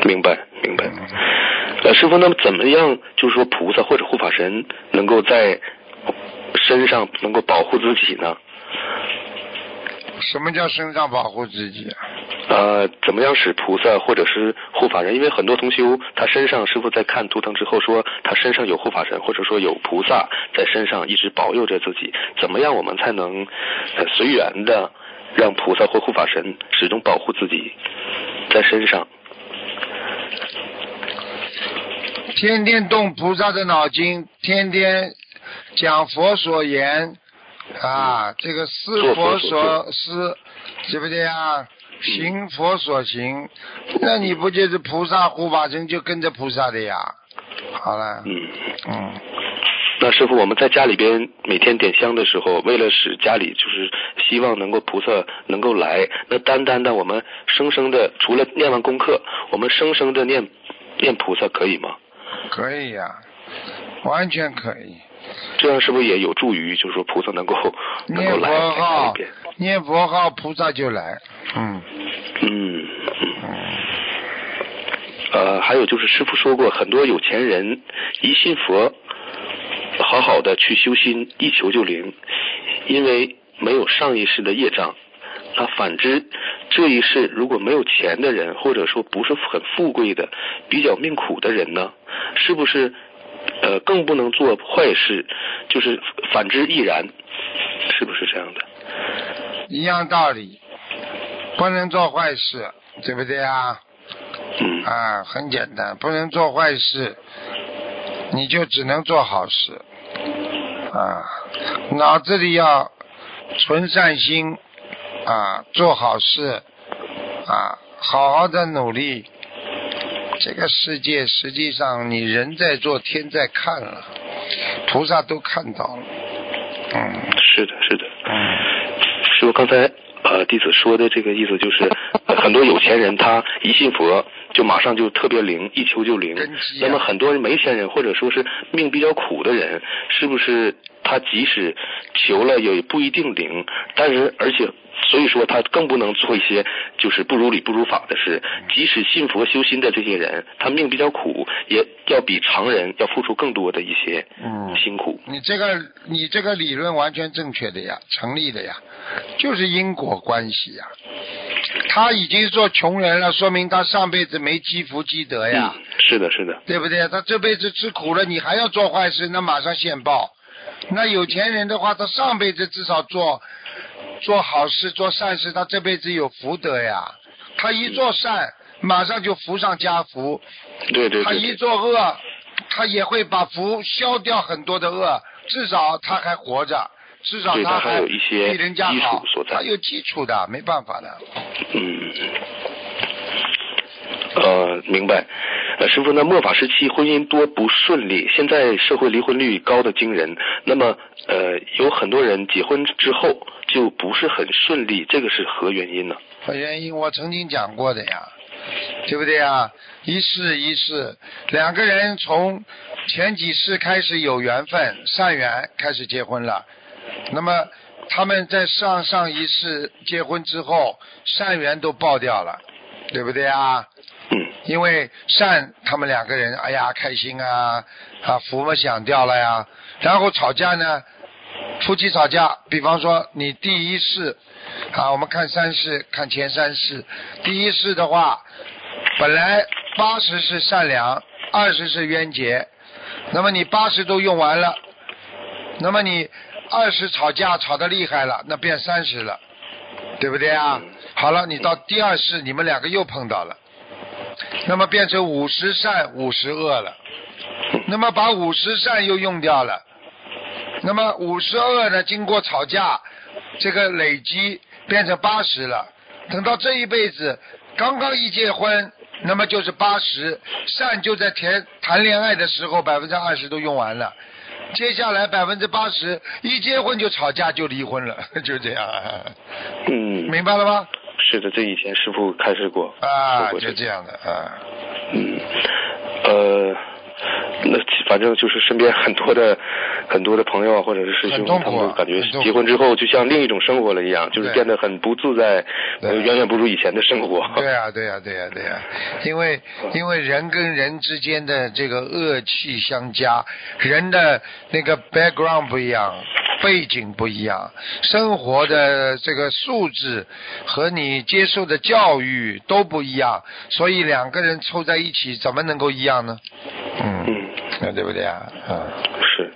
明白明白。呃，师傅，那么怎么样？就是说，菩萨或者护法神能够在身上能够保护自己呢？什么叫身上保护自己？呃，怎么样使菩萨或者是护法人？因为很多同修他身上，师傅在看图腾之后说，他身上有护法神，或者说有菩萨在身上一直保佑着自己。怎么样，我们才能随缘的？让菩萨或护法神始终保护自己在身上，天天动菩萨的脑筋，天天讲佛所言啊，这个思佛所思，对不对啊？行佛所行，那你不就是菩萨护法神就跟着菩萨的呀？好了，嗯嗯。那师傅，我们在家里边每天点香的时候，为了使家里就是希望能够菩萨能够来，那单单的我们生生的除了念完功课，我们生生的念念菩萨可以吗？可以呀，完全可以。这样是不是也有助于，就是说菩萨能够 能够来？念佛号，念佛号，菩萨就来。嗯嗯嗯。呃，还有就是师傅说过，很多有钱人一信佛。好好的去修心，一求就灵，因为没有上一世的业障。那反之，这一世如果没有钱的人，或者说不是很富贵的、比较命苦的人呢，是不是呃更不能做坏事？就是反之亦然，是不是这样的？一样道理，不能做坏事，对不对啊？嗯。啊，很简单，不能做坏事，你就只能做好事。啊，脑子里要存善心啊，做好事啊，好好的努力。这个世界实际上，你人在做，天在看了，菩萨都看到了。嗯，是的，是的。嗯，师傅刚才呃弟子说的这个意思就是，很多有钱人他一信佛。就马上就特别灵，一求就灵。那么很多人没钱人，或者说是命比较苦的人，是不是他即使求了也不一定灵？但是而且所以说他更不能做一些就是不如理不如法的事。即使信佛修心的这些人，他命比较苦，也要比常人要付出更多的一些嗯辛苦。你这个你这个理论完全正确的呀，成立的呀，就是因果关系呀。他已经做穷人了，说明他上辈子没积福积德呀，嗯，是的，是的，对不对？他这辈子吃苦了，你还要做坏事，那马上现报。那有钱人的话，他上辈子至少做做好事、做善事，他这辈子有福德呀。他一做善，马上就福上加福。对对他一做恶，他也会把福消掉很多的恶，至少他还活着，至少他还还有一些比人家基础好所，在他有基础的，没办法的。嗯，呃，明白。师傅，那末法时期婚姻多不顺利，现在社会离婚率高的惊人。那么，呃，有很多人结婚之后就不是很顺利，这个是何原因呢？何原因我曾经讲过的呀，对不对呀？一世一世，两个人从前几世开始有缘分，善缘开始结婚了，那么他们在上上一世结婚之后，善缘都爆掉了，对不对啊？嗯，因为善，他们两个人，哎呀，开心啊，啊，福嘛享掉了呀，然后吵架呢，夫妻吵架，比方说你第一世，啊，我们看三世，看前三世，第一世的话，本来八十是善良，二十是冤结，那么你八十都用完了，那么你二十吵架吵得厉害了，那变三十了，对不对啊？好了，你到第二世，你们两个又碰到了。那么变成五十善五十恶了，那么把五十善又用掉了，那么五十恶呢？经过吵架，这个累积变成八十了。等到这一辈子刚刚一结婚，那么就是八十善就在谈谈恋爱的时候百分之二十都用完了，接下来百分之八十一结婚就吵架就离婚了，就这样，嗯，明白了吗？是的，这以前师傅开示过。啊，说过就这样的啊。嗯，呃，那反正就是身边很多的很多的朋友啊，或者是师兄，他们感觉结婚之后就像另一种生活了一样，就是变得很不自在，呃远远不如以前的生活。对啊、对啊、对啊、对啊、因为 因为人跟人之间的这个恶气相加，人的那个 background 不一样，背景不一样，生活的这个素质和你接受的教育都不一样，所以两个人凑在一起怎么能够一样呢？嗯，嗯，对不对啊？嗯。是，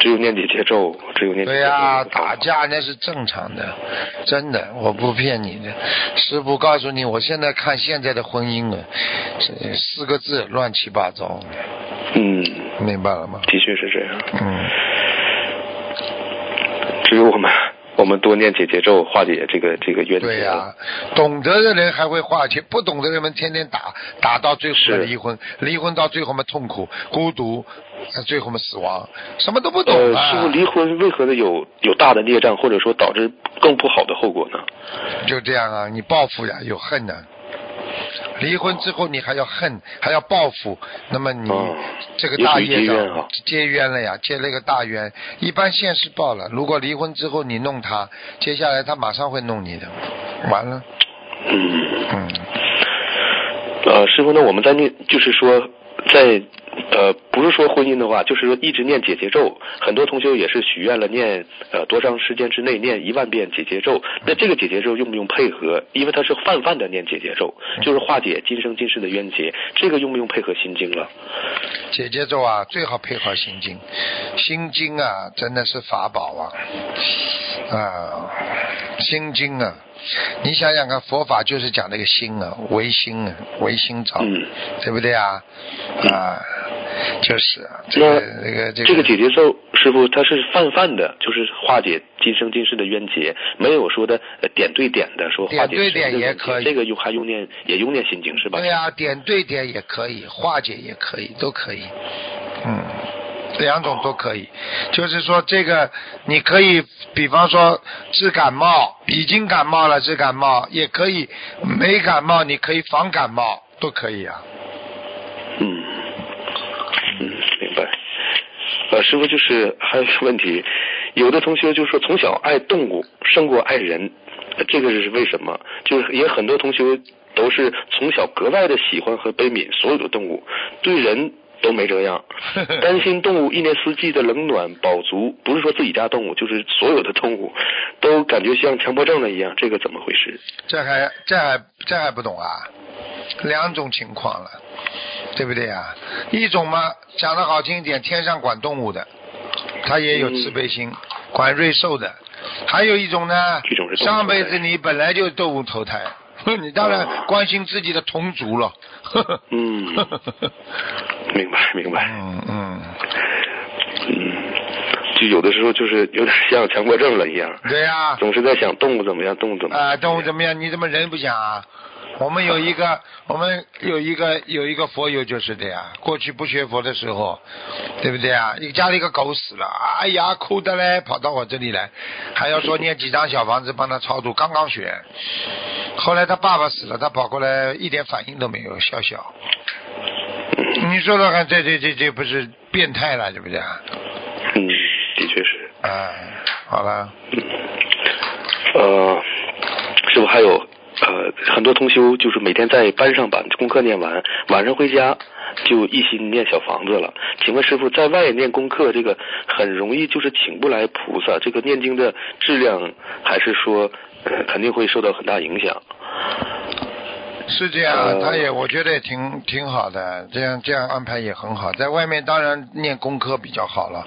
只有念姐姐咒，只有念。对呀、打架那是正常的，真的，我不骗你的。师傅告诉你，我现在看现在的婚姻啊，四个字乱七八糟，嗯，明白了吗？的确是这样。嗯，只有我们，我们多念姐姐咒，化解这个这个冤结。对呀、懂得的人还会化解，不懂的人们天天打，打到最后是离婚，离婚到最后嘛痛苦、孤独，最后嘛死亡，什么都不懂呃，啊。师傅，离婚为何的有有大的孽障，或者说导致更不好的后果呢？就这样啊，你报复呀，有恨呐、离婚之后你还要恨，还要报复，那么你哦这个大业也属于结冤障啊结冤了呀，结了一个大冤。一般现世报了，如果离婚之后你弄他，接下来他马上会弄你的，完了，嗯。嗯，呃，师傅，那我们在念，就是说，在呃，不是说婚姻的话，就是说一直念解结咒，很多同学也是许愿了念呃多长时间之内念一万遍解结咒。那这个解结咒用不用配合？因为它是泛泛的念解结咒，就是化解今生今世的冤结，这个用不用配合心经了？姐姐咒啊，最好配合心经，心经啊真的是法宝啊，啊，心经啊。你想想看，佛法就是讲那个心啊，唯心啊，唯心造，嗯对不对啊？啊，就是啊，这那个这个这这个解结咒，师傅他是泛泛的，就是化解今生今世的冤结，没有说的呃点对点的说化解点对点也可以这个用还用念也用念心经是吧？对呀、点对点也可以，化解也可以，都可以。嗯，两种都可以。就是说，这个你可以，比方说治感冒，已经感冒了治感冒，也可以没感冒，你可以防感冒，都可以啊。嗯，嗯，呃，师傅就是还有一个问题，有的同学就说从小爱动物胜过爱人，这个是为什么？就是也很多同学都是从小格外的喜欢和悲悯所有的动物，对人都没这样，担心动物一年四季的冷暖饱足，不是说自己家动物，就是所有的动物都感觉像强迫症了一样，这个怎么回事？这还这还这还不懂啊？两种情况了，对不对啊？一种嘛，讲的好听一点，天上管动物的，他也有慈悲心，管瑞兽的；还有一种呢，上辈子你本来就动物投胎，你当然关心自己的同族了。嗯，明白明白。嗯嗯嗯，就有的时候就是有点像强迫症了一样，对呀、总是在想动物怎么样，动物怎么样。啊，动物怎么样？你怎么人不想啊？我们有一个，我们有一个有一个佛友就是的呀。过去不学佛的时候，对不对啊？你家里一个狗死了，哎呀，哭的嘞，跑到我这里来，还要说念几张小房子帮他超度。刚刚学，后来他爸爸死了，他跑过来一点反应都没有，笑笑。你说说看，这这这这不是变态了，对不对啊？嗯，的确是。哎，好了。呃，是不是还有呃，很多同修就是每天在班上把功课念完，晚上回家就一心念小房子了。请问师傅，在外念功课这个很容易就是请不来菩萨，这个念经的质量还是说、呃、肯定会受到很大影响？是这样，呃他也我觉得也挺挺好的，这样这样安排也很好。在外面当然念功课比较好了，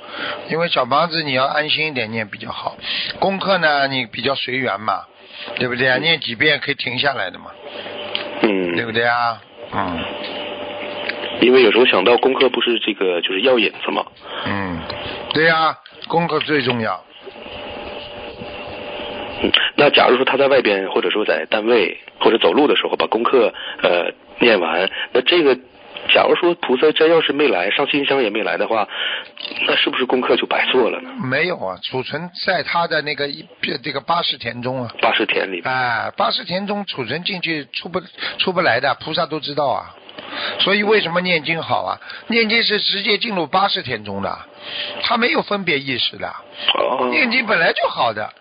因为小房子你要安心一点念比较好，功课呢你比较随缘嘛，对不对啊？念几遍可以停下来的嘛，嗯，对不对啊？嗯因为有时候想到功课不是这个就是药引子嘛。嗯，对呀、功课最重要。嗯，那假如说他在外边，或者说在单位或者走路的时候把功课呃念完，那这个假如说菩萨真要是没来，上新香也没来的话，那是不是功课就白做了呢？没有啊，储存在他的那个一这个八十田中啊。八十田里边。哎，八十田中储存进去出不出不来的，菩萨都知道啊。所以为什么念经好啊？念经是直接进入八十田中的，他没有分别意识的。哦。念经本来就好的。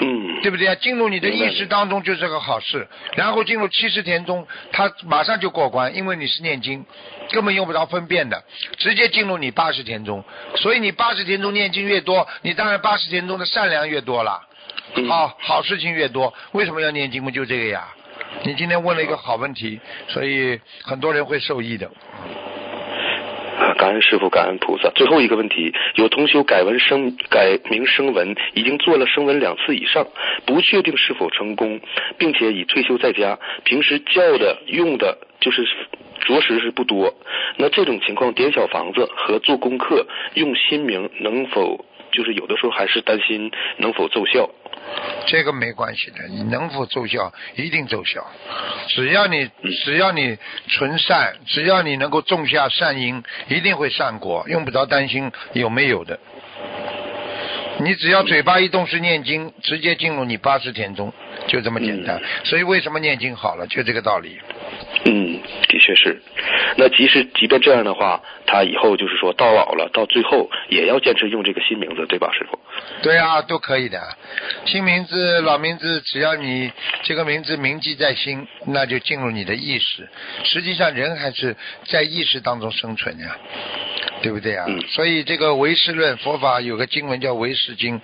嗯。对不对啊？进入你的意识当中就是个好事，然后进入七十田中，他马上就过关，因为你是念经，根本用不着分辨的，直接进入你八十田中。所以你八十田中念经越多，你当然八十田中的善良越多了，好好事情越多。为什么要念经？不就这个呀？你今天问了一个好问题，所以很多人会受益的。感恩师傅，感恩菩萨。最后一个问题，有同修改文生改名声文，已经做了声文两次以上，不确定是否成功，并且已退休在家，平时叫的用的就是着实是不多。那这种情况，点小房子和做功课用新名能否就是有的时候还是担心能否奏效？这个没关系的，你能否奏效一定奏效，只要你只要你纯善，只要你能够种下善因，一定会善果，用不着担心有没有的。你只要嘴巴一动是念经，直接进入你八十田中，就这么简单。所以为什么念经好了，就这个道理。嗯，的确是。那即使即便这样的话，他以后就是说到老了，到最后也要坚持用这个新名字，对吧，师傅？对啊，都可以的。新名字、老名字，只要你这个名字铭记在心，那就进入你的意识。实际上，人还是在意识当中生存呀，对不对啊？所以这个唯识论佛法有个经文叫唯识经，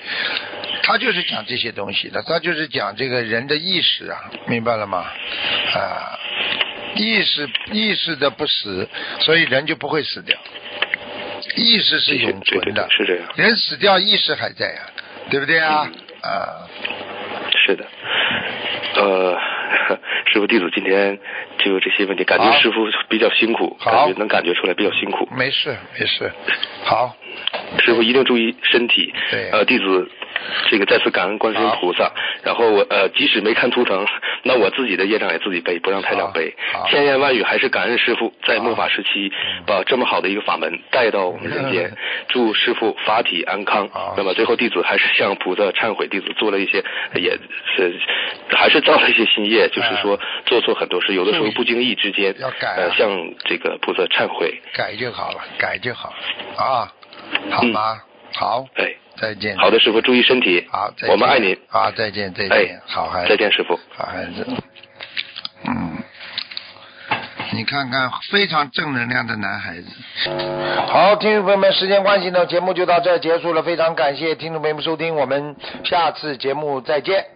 它就是讲这些东西的，它就是讲这个人的意识啊，明白了吗？啊，意识意识的不死，所以人就不会死掉。意识是永存的，是这样。人死掉，意识还在呀、对不对啊？嗯、啊，是的。呃，师傅弟子今天就这些问题，感觉师傅比较辛苦，感觉能感觉出来比较辛苦。没事没事，好，师傅一定注意身体。对。呃，弟子这个再次感恩观世音菩萨。然后我呃，即使没看图腾，那我自己的业障也自己背，不让台长背。千言万语还是感恩师傅在末法时期把这么好的一个法门带到我们人间，祝师傅法体安康。那么最后弟子还是向菩萨忏悔，弟子做了一些也是还是造了一些新业，就是说做错很多事，有的时候不经意之间要改啊呃向这个菩萨忏悔。改就好了，改就好了啊，好吗？好，哎，再见。好的，师傅，注意身体。好，再见我们爱你。啊，再见，再哎见，好孩子。再见，师傅。好孩子。嗯，你看看，非常正能量的男孩子。好，听众朋友们，时间关系呢，节目就到这儿结束了。非常感谢听众朋友们收听，我们下次节目再见。